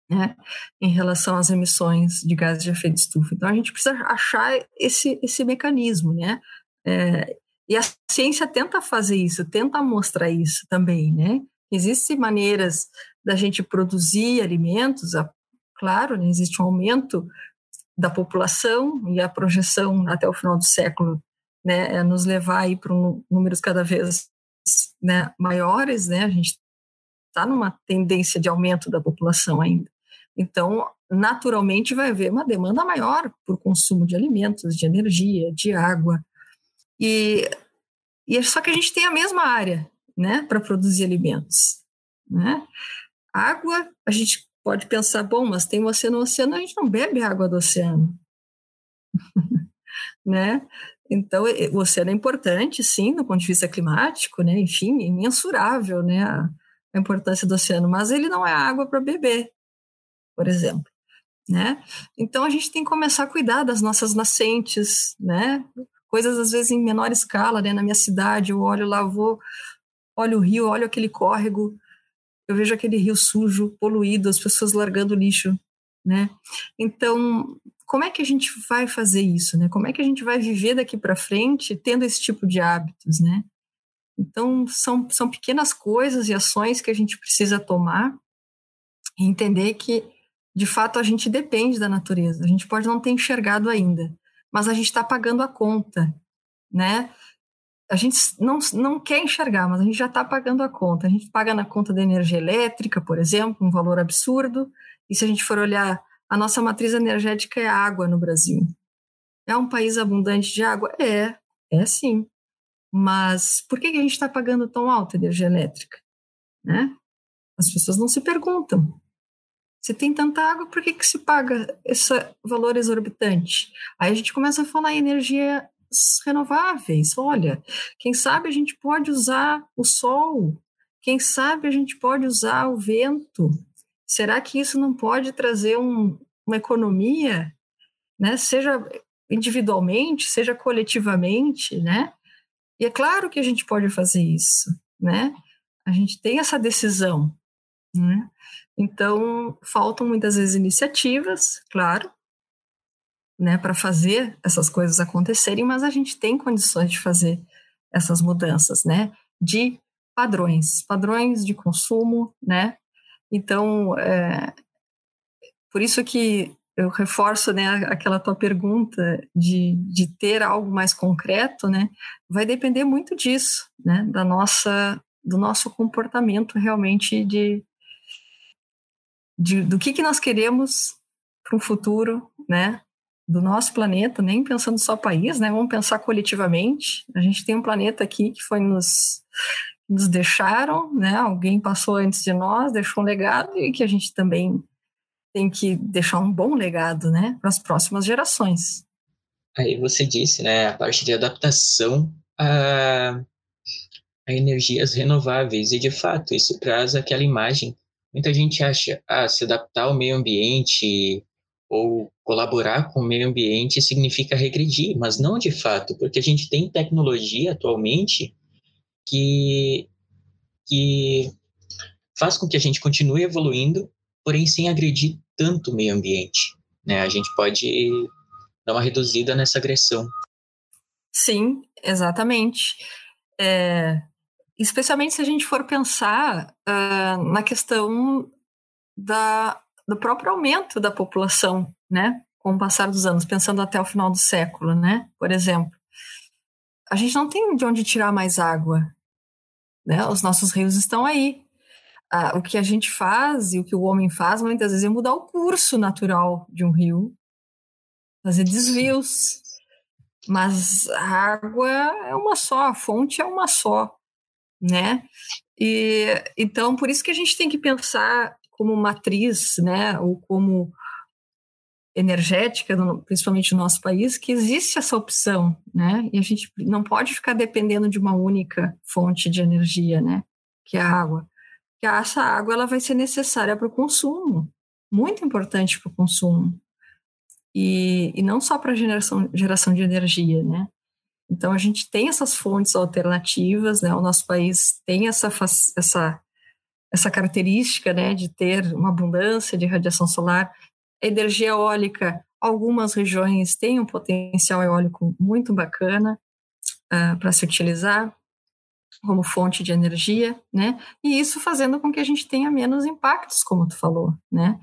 né, em relação às emissões de gases de efeito estufa. Então a gente precisa achar esse esse mecanismo, né? É, e a ciência tenta fazer isso, tenta mostrar isso também, né? Existem maneiras da gente produzir alimentos, claro, né, existe um aumento da população e a projeção até o final do século né, é nos levar aí para um, números cada vez né, maiores, né? A gente está numa tendência de aumento da população ainda. Então, naturalmente, vai haver uma demanda maior por consumo de alimentos, de energia, de água, e, e é só que a gente tem a mesma área né, para produzir alimentos, né? Água, a gente pode pensar, bom, mas tem oceano, no oceano a gente não bebe água do oceano, né? Então, o oceano é importante, sim, do ponto de vista climático, né? Enfim, é imensurável, né? A, a importância do oceano, mas ele não é água para beber, por exemplo, né? Então, a gente tem que começar a cuidar das nossas nascentes, né? Coisas, às vezes, em menor escala, né? Na minha cidade, eu olho lá, vou, olho o rio, olho aquele córrego, eu vejo aquele rio sujo, poluído, as pessoas largando lixo, né? Então, como é que a gente vai fazer isso, né? Como é que a gente vai viver daqui para frente tendo esse tipo de hábitos, né? Então, são, são pequenas coisas e ações que a gente precisa tomar e entender que, de fato, a gente depende da natureza. A gente pode não ter enxergado ainda, mas a gente está pagando a conta, né? A gente não, não quer enxergar, mas a gente já está pagando a conta. A gente paga na conta da energia elétrica, por exemplo, um valor absurdo. E se a gente for olhar a nossa matriz energética é água no Brasil. É um país abundante de água? É, é sim. Mas por que a gente está pagando tão alta energia elétrica? Né? As pessoas não se perguntam. Se tem tanta água, por que, que se paga esse valor exorbitante? Aí a gente começa a falar em energias renováveis. Olha, quem sabe a gente pode usar o sol, quem sabe a gente pode usar o vento, será que isso não pode trazer um, uma economia, né? Seja individualmente, seja coletivamente, né? E é claro que a gente pode fazer isso, né? A gente tem essa decisão, né? Então, faltam muitas vezes iniciativas, claro, né, para fazer essas coisas acontecerem, mas a gente tem condições de fazer essas mudanças, né, de padrões, padrões de consumo, né, então, é, por isso que eu reforço né, aquela tua pergunta de, de ter algo mais concreto, né, vai depender muito disso, né, da nossa, do nosso comportamento realmente de, de do que, que nós queremos para um futuro, né, do nosso planeta, nem pensando só país, né, vamos pensar coletivamente. A gente tem um planeta aqui que foi nos nos deixaram, né? Alguém passou antes de nós, deixou um legado e que a gente também tem que deixar um bom legado, né, para as próximas gerações. Aí você disse, né, a parte de adaptação a, a energias renováveis e de fato isso traz aquela imagem. Muita gente acha, ah, se adaptar ao meio ambiente ou colaborar com o meio ambiente significa regredir, mas não de fato, porque a gente tem tecnologia atualmente que, que faz com que a gente continue evoluindo, porém sem agredir tanto o meio ambiente. Né? A gente pode dar uma reduzida nessa agressão. Sim, exatamente. É, especialmente se a gente for pensar uh, na questão da, do próprio aumento da população, né? Com o passar dos anos, pensando até o final do século, né? Por exemplo, a gente não tem de onde tirar mais água. Né? Os nossos rios estão aí. Ah, o que a gente faz e o que o homem faz muitas vezes é mudar o curso natural de um rio, fazer desvios. Mas a água é uma só, a fonte é uma só, né? E então por isso que a gente tem que pensar como matriz, né, ou como energética, principalmente no nosso país, que existe essa opção, né? E a gente não pode ficar dependendo de uma única fonte de energia, né? Que é a água. Que essa água ela vai ser necessária para o consumo, muito importante para o consumo. E, e não só para geração geração de energia, né? Então a gente tem essas fontes alternativas, né? O nosso país tem essa essa essa característica, né, de ter uma abundância de radiação solar energia eólica, algumas regiões têm um potencial eólico muito bacana uh, para se utilizar como fonte de energia, né? E isso fazendo com que a gente tenha menos impactos, como tu falou, né?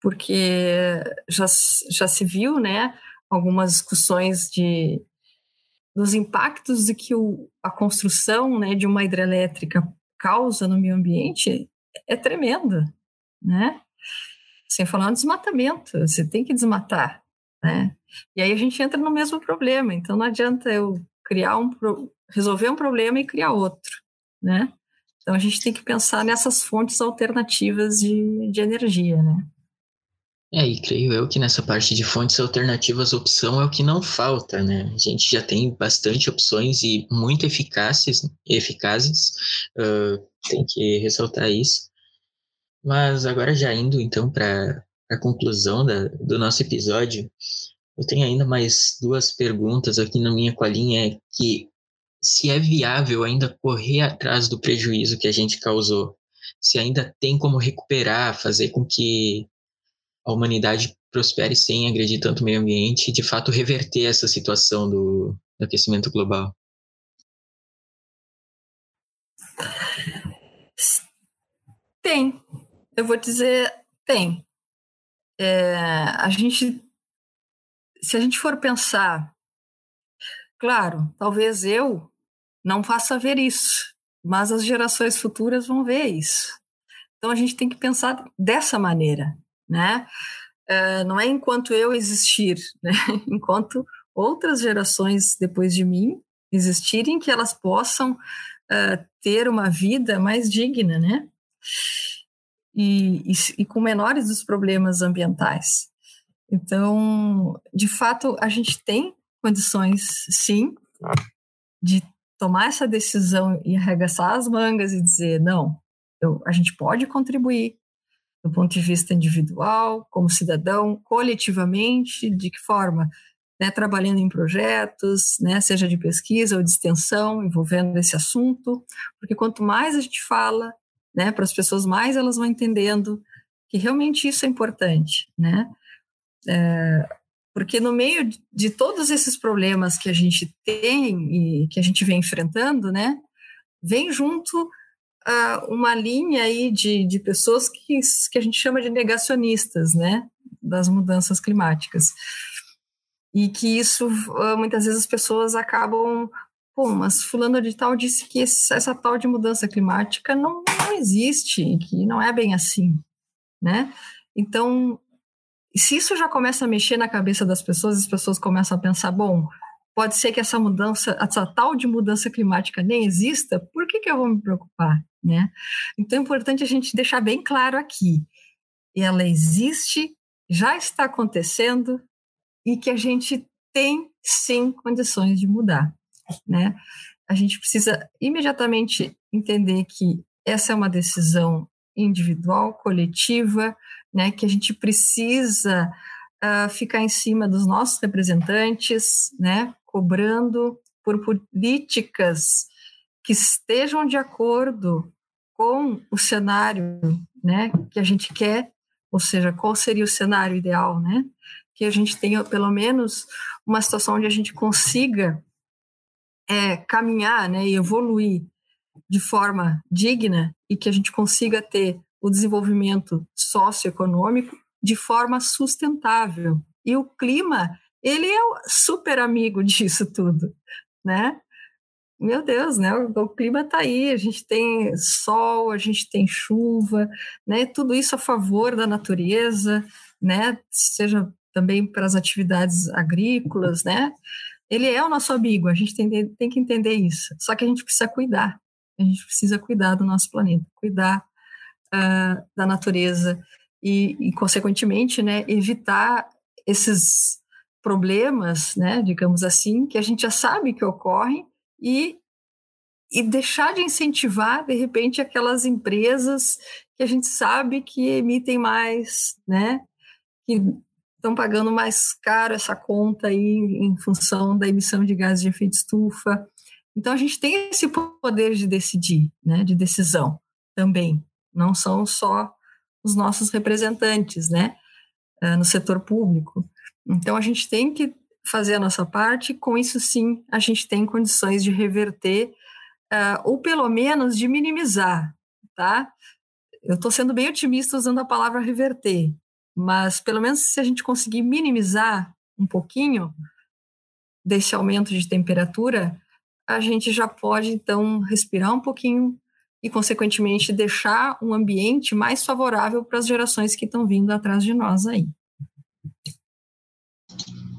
Porque já, já se viu, né, algumas discussões de dos impactos que o, a construção, né, de uma hidrelétrica causa no meio ambiente é tremenda, né? Sem falar no desmatamento, você tem que desmatar, né? E aí a gente entra no mesmo problema, então não adianta eu criar um resolver um problema e criar outro, né? Então a gente tem que pensar nessas fontes alternativas de, de energia, né? É, e creio eu que nessa parte de fontes alternativas, opção é o que não falta, né? A gente já tem bastante opções e muito eficazes, eficazes, uh, tem que ressaltar isso. Mas agora já indo então para a conclusão da, do nosso episódio, eu tenho ainda mais duas perguntas aqui na minha colinha, que se é viável ainda correr atrás do prejuízo que a gente causou, se ainda tem como recuperar, fazer com que a humanidade prospere sem agredir tanto o meio ambiente e, de fato, reverter essa situação do, do aquecimento global? Tem. Eu vou dizer, tem. É, a gente, se a gente for pensar, claro, talvez eu não faça ver isso, mas as gerações futuras vão ver isso. Então a gente tem que pensar dessa maneira né? Uh, não é enquanto eu existir, né? enquanto outras gerações depois de mim existirem, que elas possam uh, ter uma vida mais digna, né? E, e, e, com menores dos problemas ambientais. Então, de fato, a gente tem condições, sim, de tomar essa decisão e arregaçar as mangas e dizer: não, eu, a gente pode contribuir, do ponto de vista individual, como cidadão, coletivamente, de que forma? Né, trabalhando em projetos, né, seja de pesquisa ou de extensão, envolvendo esse assunto, porque quanto mais a gente fala né, para as pessoas, mais elas vão entendendo que realmente isso é importante. Né? É, porque no meio de todos esses problemas que a gente tem e que a gente vem enfrentando, né, vem junto uh, uma linha aí de, de pessoas que, que a gente chama de negacionistas, né, das mudanças climáticas. E que isso, uh, muitas vezes as pessoas acabam, pô, mas fulano de tal disse que esse, essa tal de mudança climática não, não existe, que não é bem assim, né? Então, se isso já começa a mexer na cabeça das pessoas, as pessoas começam a pensar, bom, pode ser que essa mudança, essa tal de mudança climática nem exista, por que, que eu vou me preocupar? Né? Então é importante a gente deixar bem claro aqui. Ela existe, já está acontecendo e que a gente tem sim condições de mudar. Né? A gente precisa imediatamente entender que essa é uma decisão individual, coletiva, né, que a gente precisa uh, ficar em cima dos nossos representantes, né, cobrando por políticas que estejam de acordo com o cenário né, que a gente quer, ou seja, qual seria o cenário ideal, né? Que a gente tenha pelo menos uma situação onde a gente consiga é, caminhar né, e evoluir de forma digna e que a gente consiga ter o desenvolvimento socioeconômico de forma sustentável. E o clima ele é super amigo disso tudo, né? Meu Deus, né? O, o clima está aí, a gente tem sol, a gente tem chuva, né? Tudo isso a favor da natureza, né? Seja também para as atividades agrícolas, né? Ele é o nosso amigo, a gente tem, tem que entender isso. Só que a gente precisa cuidar, a gente precisa cuidar do nosso planeta, cuidar uh, da natureza e, e, consequentemente, né, evitar esses problemas, né, digamos assim, que a gente já sabe que ocorrem e, e deixar de incentivar, de repente, aquelas empresas que a gente sabe que emitem mais, né, que estão pagando mais caro essa conta aí em função da emissão de gases de efeito estufa. Então, a gente tem esse poder de decidir, né, de decisão também. Não são só os nossos representantes, né, eh, no setor público. Então a gente tem que fazer a nossa parte, com isso sim a gente tem condições de reverter uh, ou pelo menos de minimizar, tá? Eu estou sendo bem otimista usando a palavra reverter, mas pelo menos se a gente conseguir minimizar um pouquinho desse aumento de temperatura, a gente já pode então respirar um pouquinho e, consequentemente, deixar um ambiente mais favorável para as gerações que estão vindo atrás de nós aí.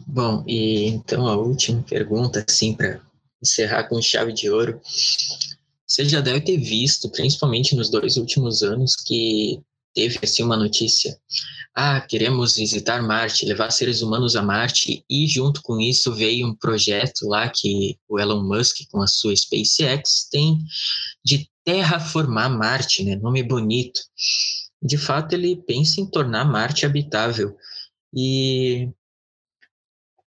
Bom, e então a última pergunta, assim, para encerrar com chave de ouro. você já deve ter visto, principalmente nos dois últimos anos, que teve assim uma notícia. Ah, queremos visitar Marte, levar seres humanos a Marte, e junto com isso veio um projeto lá que o Elon Musk, com a sua SpaceX, tem de terraformar Marte, né? Nome bonito. De fato, ele pensa em tornar Marte habitável. E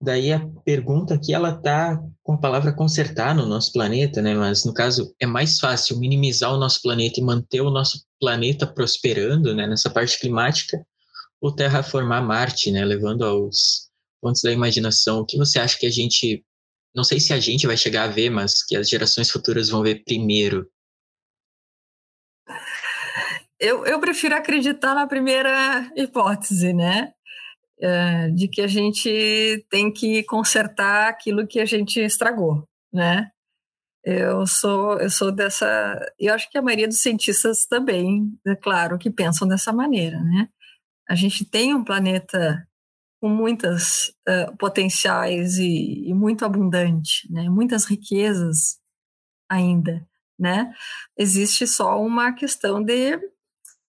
Daí a pergunta aqui, ela tá com a palavra consertar no nosso planeta, né? Mas no caso é mais fácil minimizar o nosso planeta e manter o nosso planeta prosperando, né? Nessa parte climática, ou terraformar Marte, né? Levando aos pontos da imaginação. O que você acha que a gente, não sei se a gente vai chegar a ver, mas que as gerações futuras vão ver primeiro? Eu, eu prefiro acreditar na primeira hipótese, né? É, de que a gente tem que consertar aquilo que a gente estragou, né? Eu sou, eu sou dessa. Eu acho que a maioria dos cientistas também, é claro, que pensam dessa maneira, né? A gente tem um planeta com muitas uh, potenciais e, e, muito abundante, né? Muitas riquezas ainda, né? Existe só uma questão de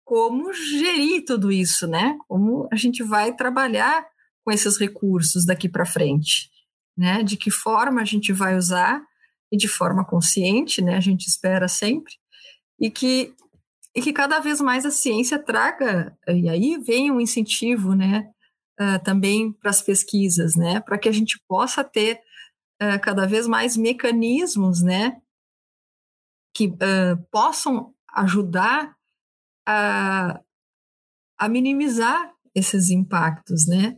como gerir tudo isso, né? Como a gente vai trabalhar com esses recursos daqui para frente, né? De que forma a gente vai usar e de forma consciente, né? A gente espera sempre e que e que cada vez mais a ciência traga e aí vem um incentivo, né? Uh, também para as pesquisas, né? Para que a gente possa ter uh, cada vez mais mecanismos, né? Que uh, possam ajudar a, a minimizar esses impactos, né?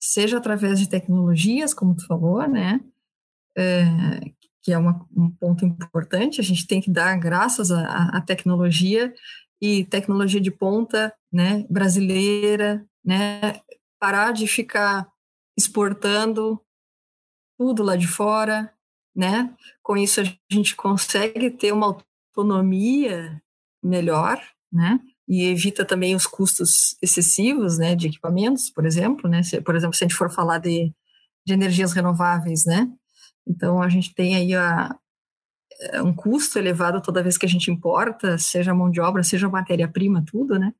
Seja através de tecnologias, como tu falou, né? É, que é uma, um ponto importante, a gente tem que dar graças à, tecnologia e tecnologia de ponta, né, brasileira, né, parar de ficar exportando tudo lá de fora, né? Com isso a gente consegue ter uma autonomia melhor, né? E evita também os custos excessivos, né, de equipamentos, por exemplo, né, se, por exemplo, se a gente for falar de, de energias renováveis, né, então a gente tem aí a, é, um custo elevado toda vez que a gente importa, seja mão de obra, seja matéria-prima, tudo, né,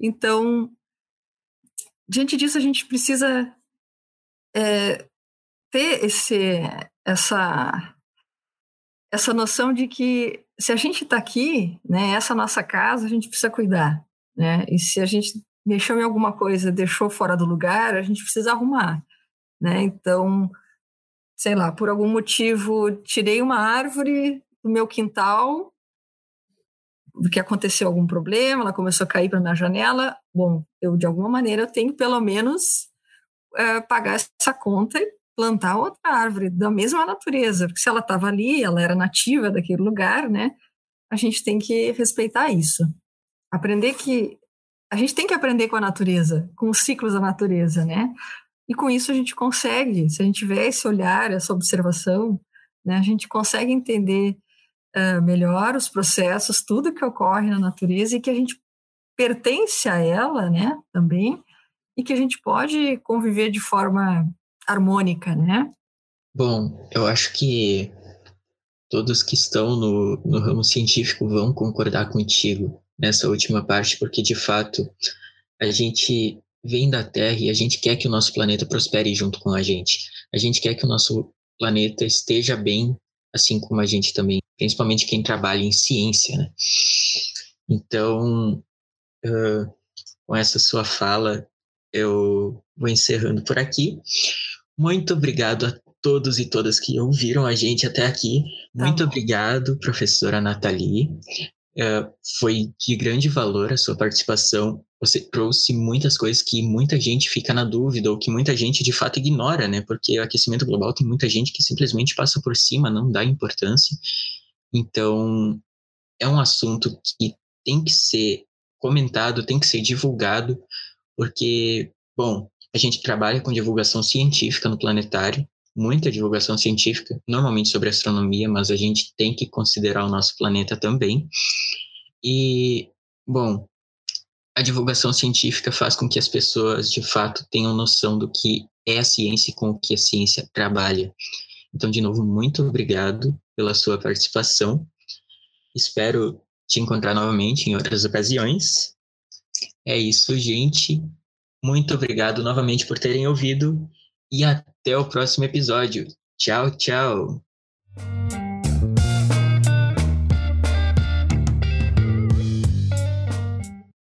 então, diante disso a gente precisa é, ter esse, essa, essa noção de que se a gente está aqui, né, essa nossa casa, a gente precisa cuidar, né? E se a gente mexeu em alguma coisa, deixou fora do lugar, a gente precisa arrumar, né? Então, sei lá, por algum motivo, tirei uma árvore do meu quintal, porque aconteceu algum problema, ela começou a cair para minha janela. Bom, eu de alguma maneira eu tenho pelo menos é, pagar essa conta e plantar outra árvore da mesma natureza, porque se ela estava ali, ela era nativa daquele lugar, né? A gente tem que respeitar isso. Aprender que a gente tem que aprender com a natureza, com os ciclos da natureza, né? E com isso a gente consegue, se a gente tiver esse olhar, essa observação, né, a gente consegue entender uh, melhor os processos, tudo que ocorre na natureza e que a gente pertence a ela, né, também, e que a gente pode conviver de forma harmônica, né? Bom, eu acho que todos que estão no, no ramo científico vão concordar contigo nessa última parte, porque de fato a gente vem da Terra e a gente quer que o nosso planeta prospere junto com a gente. A gente quer que o nosso planeta esteja bem, assim como a gente também, principalmente quem trabalha em ciência, né? Então, uh, com essa sua fala, eu vou encerrando por aqui. Muito obrigado a todos e todas que ouviram a gente até aqui. Tá Muito obrigado, professora Nathalie. Uh, foi de grande valor a sua participação. Você trouxe muitas coisas que muita gente fica na dúvida ou que muita gente de fato ignora, né? Porque o aquecimento global tem muita gente que simplesmente passa por cima, não dá importância. Então, é um assunto que tem que ser comentado, tem que ser divulgado, porque, bom, a gente trabalha com divulgação científica no planetário, muita divulgação científica, normalmente sobre astronomia, mas a gente tem que considerar o nosso planeta também. E, bom, a divulgação científica faz com que as pessoas, de fato, tenham noção do que é a ciência e com o que a ciência trabalha. Então, de novo, muito obrigado pela sua participação. Espero te encontrar novamente em outras ocasiões. É isso, gente. Muito obrigado novamente por terem ouvido e até o próximo episódio. Tchau, tchau.